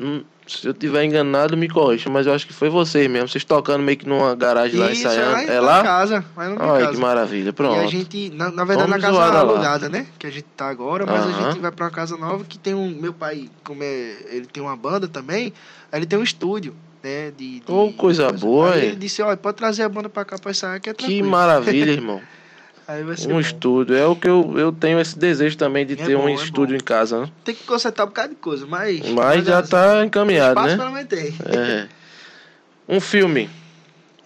hum, Se eu tiver enganado, me corrija, mas eu acho que foi vocês mesmo. Vocês tocando meio que numa garagem lá Isso, ensaiando. é lá, É lá? casa. Lá Olha casa. que maravilha. E a Pronto. gente, na, na verdade, Vamos na casa lá. alugada, né? Que a gente tá agora, mas a Aham. gente vai pra uma casa nova que tem um. Meu pai, como é, ele tem uma banda também, aí ele tem um estúdio, né? De, de Ô, coisa boa, Aí hein? ele disse, olha, pode trazer a banda pra cá pra ensaiar que é Que tranquilo. maravilha, [LAUGHS] irmão. Um bom. estúdio. É o que eu, eu tenho esse desejo também de É ter bom, um é estúdio bom. em casa, né? Tem que consertar um bocado de coisa, mas. Mas já tá encaminhado, né? pelo menos tem. É. Um filme.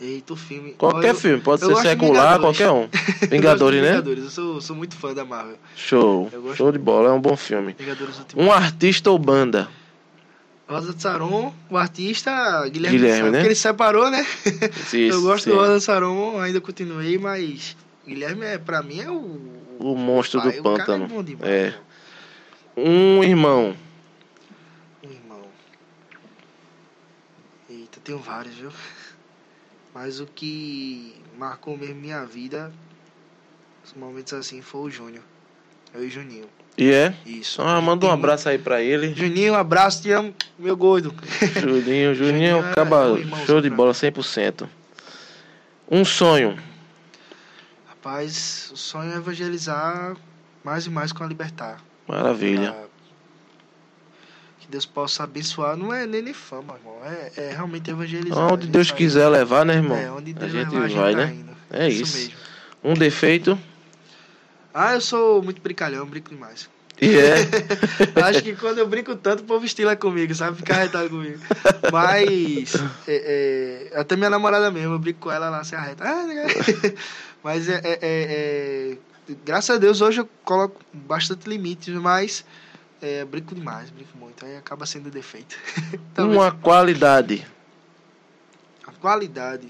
Eita, o filme. Qualquer eu- filme. Pode ser secular, qualquer um. [LAUGHS] Vingadores, né? Vingadores, eu sou, sou muito fã da Marvel. Show. Show de bola. É um bom filme. Vingadores Ultimato. Um artista ou banda? Rosa de Saron, o artista Guilherme, Guilherme, né? porque ele separou, né? Isso, [LAUGHS] eu gosto sim. do Rosa de Saron, ainda continuei, mas Guilherme é pra mim é o O monstro pai, do o cara pântano. É bom demais, É. irmão. Um irmão. Um irmão. Eita, tenho vários, viu? Mas o que marcou mesmo minha vida, os momentos assim, foi o Júnior. Eu e o Juninho. E é? Isso. Ah, manda um abraço aí pra ele. Juninho, um abraço, te amo, meu gordo. Juninho, Juninho, Juninho é acaba. irmãozão Show de bola 100%. Um sonho. Rapaz, o sonho é evangelizar mais e mais com a Libertar. Maravilha. Pra- Que Deus possa abençoar. Não é nem, nem fama, irmão. É, é realmente evangelizar. Onde A gente Deus quiser levar, né, irmão? É, onde a Deus gente levar, a gente vai, tá né? indo. É isso. mesmo. Um defeito. Ah, eu sou muito brincalhão, brinco demais. E é. [LAUGHS] Acho que quando eu brinco tanto, o povo estila comigo, sabe? Fica arretado comigo. Mas, é, é, até minha namorada mesmo, eu brinco com ela, ela se arreta. Ah, né? [LAUGHS] mas, é, é, é, graças a Deus, hoje eu coloco bastante limites, mas é, brinco demais, brinco muito. Aí acaba sendo defeito. [LAUGHS] Uma qualidade. A qualidade.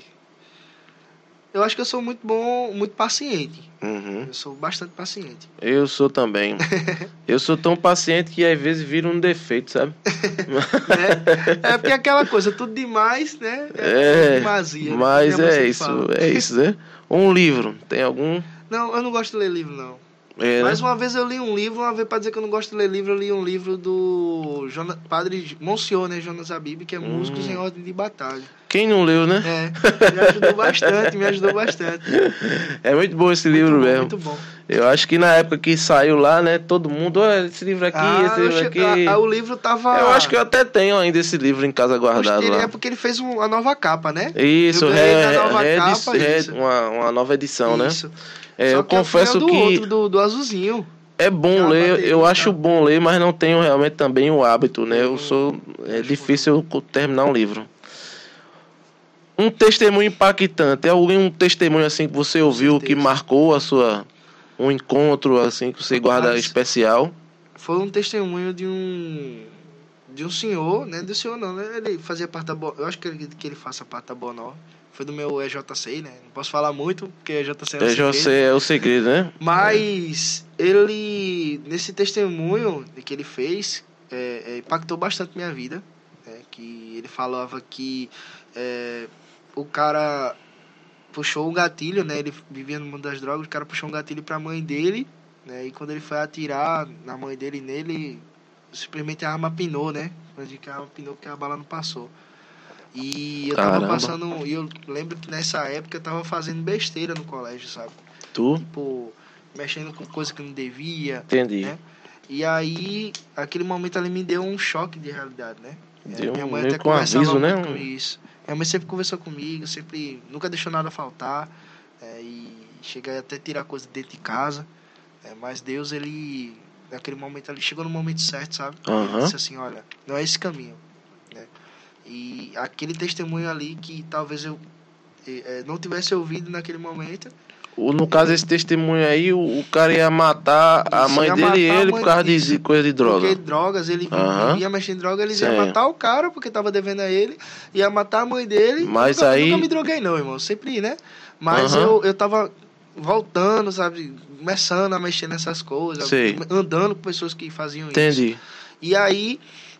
Eu acho que eu sou muito bom, muito paciente. Uhum. Eu sou bastante paciente. Eu sou também. [LAUGHS] Eu sou tão paciente que às vezes vira um defeito, sabe? [LAUGHS] né? É porque aquela coisa, tudo demais, né? É, demasia, né? Mas é isso, fala. é isso, né? Um livro, tem algum? Não, eu não gosto de ler livro, não. É? Mas uma vez eu li um livro, uma vez pra dizer que eu não gosto de ler livro, eu li um livro do Jona- padre Monsignor, né, Jonas Abib, que é Músicos Hum. em Ordem de Batalha. Quem não leu, né? É, me ajudou bastante, me ajudou bastante. [LAUGHS] É muito bom esse livro muito bom, mesmo. Muito bom. Eu acho que na época que saiu lá, né? Todo mundo, olha esse livro aqui, Ah, esse livro che- aqui. ah, o livro tava... Eu acho que eu até tenho ainda esse livro em casa guardado lá. É porque ele fez um- a nova capa, né? Isso, re- na nova re- capa, re- isso. uma, uma nova edição, né? Isso. É, eu que confesso do que outro, do, do azulzinho. é bom Aquela ler, bateria eu e acho tal. bom ler, mas não tenho realmente também o hábito, né? Eu Hum, sou é difícil eu terminar um livro. Um testemunho impactante, é algum testemunho assim que você ouviu que marcou a sua um encontro assim que você guarda Rapaz, especial? Foi um testemunho de um de um senhor, né? Do senhor não, né? Ele fazia parte da. Eu acho que ele, que ele faça parte da Bonó. Foi do meu EJC, né? Não posso falar muito, porque EJC é É, já segredo. é o segredo, né? Mas ele, nesse testemunho que ele fez, é, é, impactou bastante minha vida. né, que ele falava que é, o cara puxou um gatilho, né? Ele vivia no mundo das drogas, o cara puxou um gatilho pra mãe dele, né? E quando ele foi atirar na mãe dele e nele, simplesmente a arma pinou, né? Digo que a arma pinou porque a bala não passou. E eu tava Caramba. passando, e eu lembro que nessa época eu tava fazendo besteira no colégio, sabe? Tu tipo, mexendo com coisa que não devia. entendi. Né? E aí, aquele momento ali me deu um choque de realidade, né? É, Deu minha mãe até com conversava aviso, né? com isso. Minha mãe sempre conversou comigo, sempre nunca deixou nada faltar. é, e cheguei até a tirar coisa dentro de casa. é, mas Deus, ele, naquele momento ali, chegou no momento certo, sabe? Ele Aham. disse assim, olha, não é esse caminho. Né? E aquele testemunho ali que talvez eu eh, eh, não tivesse ouvido naquele momento, O- No caso, esse testemunho aí, o, o cara ia matar a mãe ia dele e ele por causa de, coisa de droga. Porque drogas, ele Aham. vivia mexendo em droga, eles Sim. iam matar o cara porque tava devendo a ele, ia matar a mãe dele. Mas nunca, aí- Nunca me droguei não, irmão, sempre, né? Mas Aham. eu, eu tava voltando, sabe, começando a mexer nessas coisas, Sei. andando com pessoas que faziam isso. Entendi. E aí,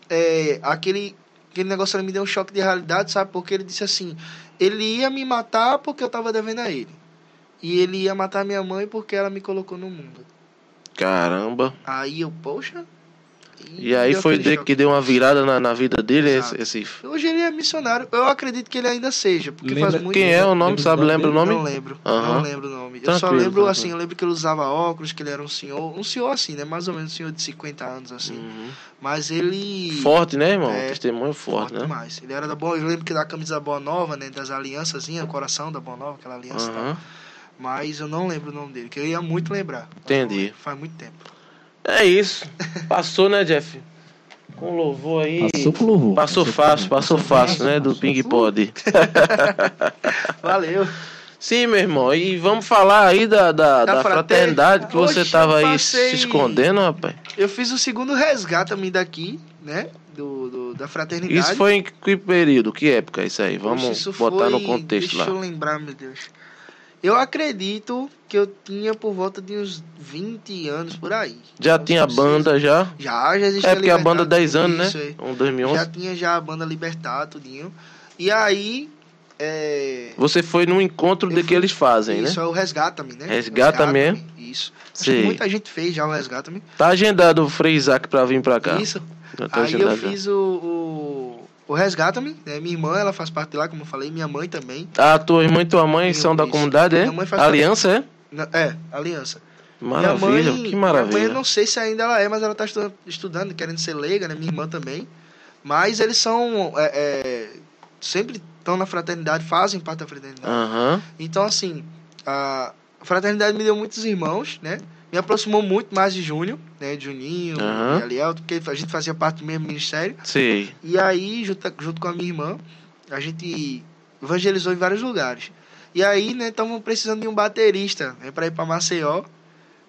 é, aquele, aquele negócio ali me deu um choque de realidade, sabe? Porque ele disse assim, ele ia me matar porque eu tava devendo a ele. E ele ia matar minha mãe porque ela me colocou no mundo. Caramba. Aí eu, poxa... E aí deu foi de, que deu uma virada na, na vida dele, esse, esse- Hoje ele é missionário. Eu acredito que ele ainda seja, porque Lembra faz muito Quem é o nome, Lembra sabe? Lembra o nome? Não lembro. Aham. Não lembro o nome. eu só Tranquilo, lembro tranquilo. assim, eu lembro que ele usava óculos, que ele era um senhor, um senhor assim, né? Mais ou menos um senhor de 50 anos assim. Uhum. Mas ele Forte, né, irmão? É, Testemunho forte, forte né? demais. Ele era da boa, eu lembro que da camisa da Boa Nova, né, das aliançazinhas, o coração da Boa Nova, aquela aliança e. Aham. Mas eu não lembro o nome dele, que eu ia muito lembrar. Entendi. Faz muito tempo. É isso. Passou, né, Jeff? Com louvor aí. Passou com louvor. Passou fácil, passou fácil, né? Do Ping Pod. [LAUGHS] Valeu. Sim, meu irmão. E vamos falar aí da, da, Da da fraternidade que você Oxe, tava aí passei- se escondendo, rapaz. Eu fiz o segundo resgate daqui, né? Do, do- da fraternidade. Isso foi em que período? Que época isso aí? Vamos Poxa, isso botar no foi- contexto deixa lá. eu lembrar, meu Deus. Eu acredito que eu tinha por volta de uns 20 anos por aí. Já tinha banda já? Já, já existia É porque a banda Libertato, 10 anos, isso né? Um 2011. Já tinha já a banda Libertar, tudinho. E aí, é... Você foi num encontro Eu de que fui- eles fazem, Isso né? é o Resgata-me, né? Resgata-me, é? Resgata-me, Isso. Que muita gente fez já o Resgata-me. Tá agendado o Frei Isaac pra vir pra cá. Isso. Tá Aí eu fiz o, o, o Resgata-me, né? Minha irmã, ela faz parte de lá, como eu falei. Minha mãe também. Ah, tua irmã e tua mãe são da comunidade, é? Minha mãe faz Aliança, é? Na- É, aliança. Maravilha, minha mãe, que Minha maravilha. mãe, eu não sei se ainda ela é, mas ela tá estudando, estudando querendo ser leiga, né? Minha irmã também. Mas eles são. é, é, sempre estão na fraternidade, fazem parte da fraternidade. Aham. Então, assim, a fraternidade me deu muitos irmãos, né? Me aproximou muito mais de Júnior, né? De Juninho, Aham. de Aliel, porque a gente fazia parte do mesmo ministério. Sei. E aí, junto, junto com a minha irmã, a gente evangelizou em vários lugares. E aí, né, estavam precisando de um baterista né, para ir para Maceió.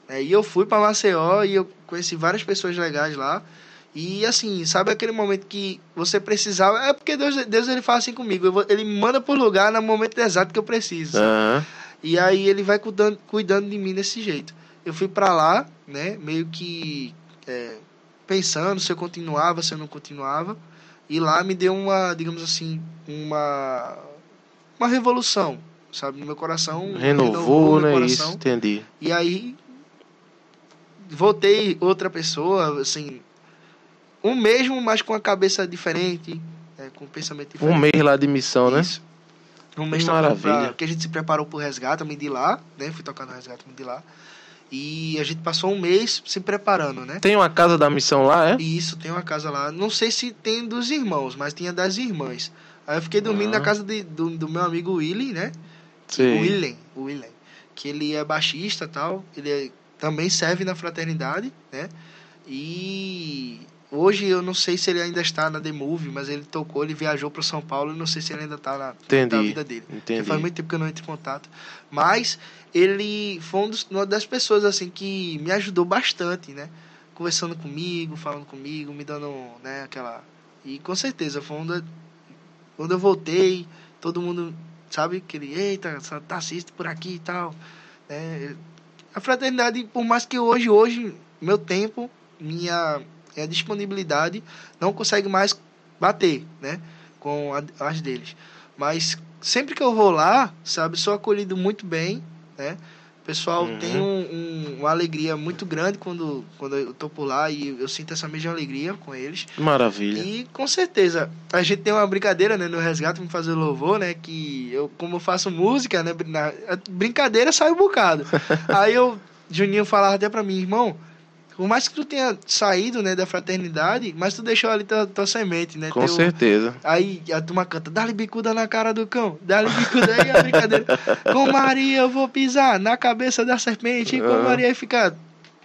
né, e eu fui para Maceió e eu conheci várias pessoas legais lá. E assim, sabe aquele momento que você precisava? É porque Deus, Deus ele fala assim comigo. eu vou- ele me manda por lugar no momento exato que eu preciso. Aham. E aí ele vai cuidando, cuidando de mim desse jeito. Eu fui pra lá, né, meio que é, pensando se eu continuava, se eu não continuava. E lá me deu uma, digamos assim, uma uma revolução, sabe, no meu coração. Renovou, meu né? Isso, entendi. E aí voltei outra pessoa, assim, um mesmo, mas com a cabeça diferente, né, com um pensamento diferente. Um mês lá de missão, né? Isso. Um mês tocando pra- maravilha. que a gente se preparou pro resgate, eu me de lá, né? Fui tocar no resgate, me de lá. E a gente passou um mês se preparando, né? Tem uma casa da missão lá, é? E isso, tem uma casa lá. Não sei se tem dos irmãos, mas tinha das irmãs. Aí eu fiquei dormindo Ah. na casa de- do, do meu amigo Willy, né? Sei. O Willen, Willen. Que ele é baixista e tal. Ele é- também serve na fraternidade, né? E hoje eu não sei se ele ainda está na The Movie, mas ele tocou, ele viajou para São Paulo. Eu não sei se ele ainda está na, Entendi. na vida dele. Porque Entendi. faz muito tempo que eu não entro em contato. Mas ele foi um dos- uma das pessoas assim que me ajudou bastante, né? Conversando comigo, falando comigo, me dando, né, aquela. E com certeza, foi da... quando eu voltei, todo mundo, sabe, aquele, eita, tá assiste por aqui e tal. né? A fraternidade, por mais que hoje, hoje, meu tempo, minha, minha disponibilidade não consegue mais bater, né? Com a- as deles. Mas sempre que eu vou lá, sabe, sou acolhido muito bem, né? O pessoal Uhum. tem um- um- uma alegria muito grande quando, quando eu tô por lá e eu sinto essa mesma alegria com eles. Maravilha. E com certeza, a gente tem uma brincadeira, né, no resgate, me fazer louvor, né, que eu, como eu faço música, né, na, brincadeira sai um bocado. [LAUGHS] Aí eu, Juninho falava até pra mim, irmão, por mais que tu tenha saído, né, da fraternidade, mas tu deixou ali tua, tua semente, né, Com teu- certeza. Aí a turma canta, dá-lhe bicuda na cara do cão, dá-lhe bicuda aí, a brincadeira. [LAUGHS] com Maria eu vou pisar na cabeça da serpente, e com Ah. Maria aí fica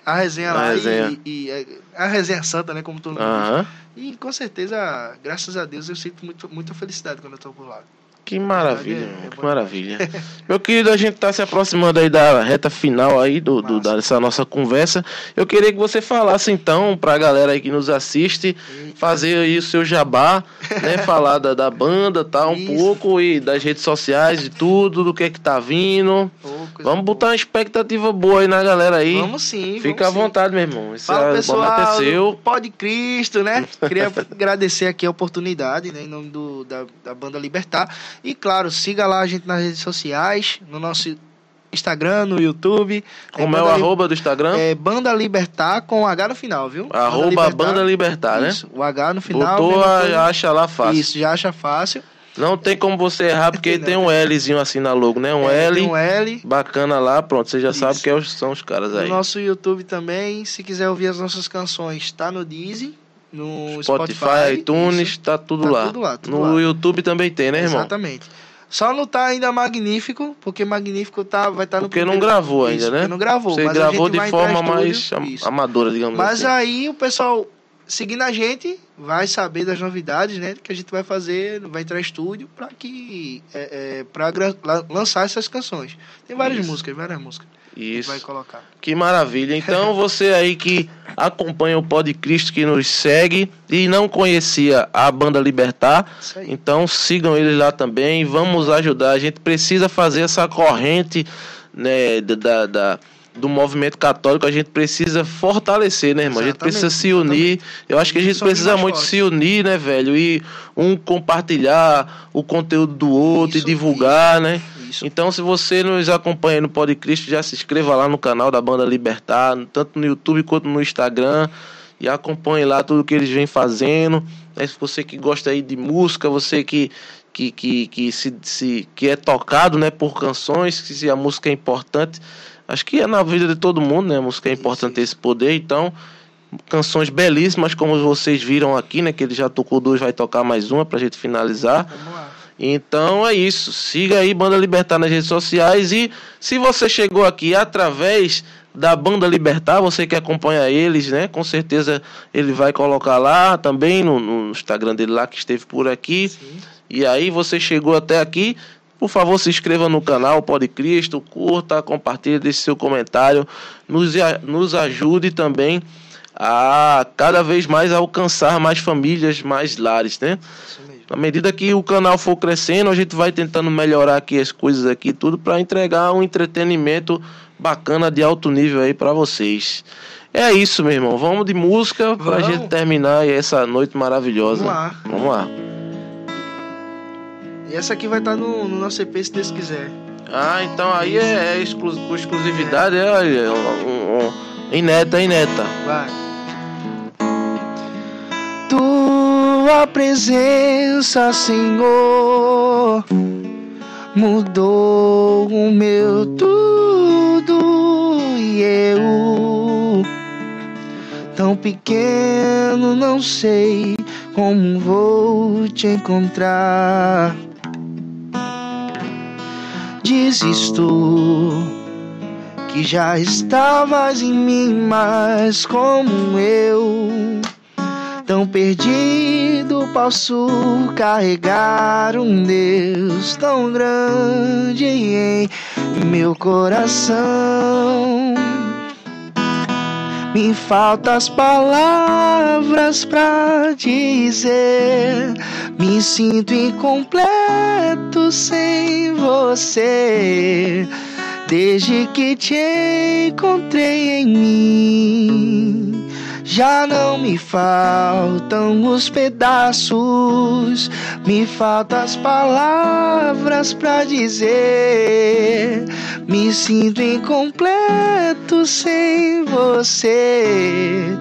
a resenha A lá, resenha. E, e- é- a resenha santa, né, como todo mundo diz. Aham. E com certeza, graças a Deus, eu sinto muito, muita felicidade quando eu tô por lá. Que maravilha, É, é que maravilha. Meu querido, a gente tá se aproximando aí da reta final aí do, do- dessa nossa conversa. Eu queria que você falasse então pra galera aí que nos assiste, fazer aí o seu jabá, né? [LAUGHS] falar da, da banda, tá? Um Isso. pouco e das redes sociais e tudo, do que é que tá vindo. Vamos boa. botar uma expectativa boa aí na galera aí. Vamos sim. Fica à vamos sim. vontade, meu irmão. Isso Fala é, pessoal, seu. Pode Cristo, né? [LAUGHS] Queria agradecer aqui a oportunidade, né? Em nome do, da, da banda Libertar. E claro, siga lá a gente nas redes sociais, no nosso Instagram, no YouTube. Como é o Banda arroba do Instagram? É Banda Libertar com H no final, viu? arroba Banda Libertar, né? Isso, o H no final. Botou, a- acha lá fácil. Isso, já acha fácil. Não tem como você errar, porque [LAUGHS] tem um Lzinho assim na logo, né? Um É, L um L. bacana lá, pronto. Você já Isso. sabe que é são os caras No aí. nosso YouTube também, se quiser ouvir as nossas canções, tá no Deezer, no Spotify, Spotify, iTunes, isso. tá tudo Tá lá. tudo lá, tudo no lá. YouTube também tem, né, irmão? Exatamente. Só não tá ainda magnífico, porque magnífico tá, vai estar no Porque não primeiro- gravou Isso, ainda, né? porque não gravou, Você mas gravou de forma mais isso. amadora, digamos Mas assim. aí o pessoal seguindo a gente vai saber das novidades, né? Que a gente vai fazer, vai entrar em estúdio para que é, é, para lançar essas canções. Tem várias Isso. músicas, várias músicas. Isso. vai colocar. Que maravilha. Então, você aí que acompanha o Pod Cristo, que nos segue e não conhecia a banda Libertar, Isso. Então sigam eles lá também, vamos ajudar. A gente precisa fazer essa corrente né, da, da- do movimento católico, a gente precisa fortalecer, né, irmão? A gente Exatamente, precisa se unir. Eu acho que a gente precisa muito fortes. se unir, né, velho? E um compartilhar o conteúdo do outro Isso, e divulgar, né? Isso. Então, se você nos acompanha no Pod Cristo, já se inscreva lá no canal da Banda Libertar, tanto no YouTube quanto no Instagram, e acompanhe lá tudo que eles vêm fazendo. Se você que gosta aí de música, você que, que, que, que, se, se, que é tocado né, por canções, que se a música é importante, acho que é na vida de todo mundo, né? A música é importante ter esse poder, então canções belíssimas como vocês viram aqui, né? Que ele já tocou duas, vai tocar mais uma pra gente finalizar. Vamos lá. Então é isso. Siga aí Banda Libertar nas redes sociais e se você chegou aqui através da Banda Libertar, você que acompanha eles, né? Com certeza ele vai colocar lá também no, no Instagram dele lá que esteve por aqui. Sim. E aí você chegou até aqui, por favor, se inscreva no canal Pode Cristo, curta, compartilhe, deixe seu comentário, nos, nos ajude também a cada vez mais alcançar mais famílias, mais lares, né? À medida que o canal for crescendo, a gente vai tentando melhorar aqui as coisas aqui, tudo para entregar um entretenimento bacana de alto nível aí para vocês. É isso, meu irmão. Vamos de música para a gente terminar essa noite maravilhosa. Vamos lá. Vamos lá. E essa aqui vai estar tá no, no nosso EP se Deus quiser. Ah, então aí é, é exclu exclusividade, é, é um, ineta, ineta. Vai. Tua presença, Senhor, mudou o meu tudo e eu, tão pequeno, não sei como vou te encontrar. Desisto que já estavas em mim, mas como eu Tão perdido posso carregar um Deus tão grande em meu coração. Me faltam as palavras pra dizer. Me sinto incompleto sem você. Desde que te encontrei em mim já não me faltam os pedaços, me faltam as palavras para dizer. Me sinto incompleto sem você.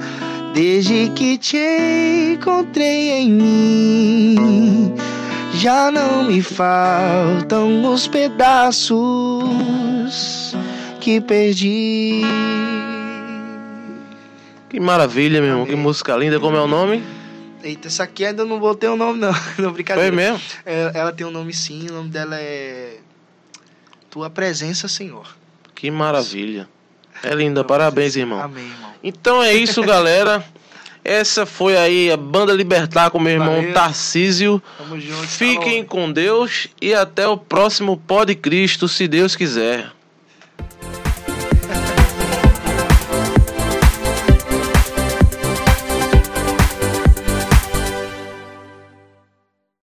Desde que te encontrei em mim, já não me faltam os pedaços que perdi. Que maravilha, meu irmão. Que música linda. Como é o nome? Eita, essa aqui ainda não botei o nome, não. [LAUGHS] não brincadeira. Foi mesmo? É, ela tem um nome sim. O nome dela é. Tua Presença, Senhor. Que maravilha. É linda. Parabéns, irmão. Amém, irmão. Então é isso, galera. Essa foi aí a Banda Libertar com meu irmão Valeu. Tarcísio. Tamo junto. Fiquem com Deus e até o próximo Pode Cristo, se Deus quiser.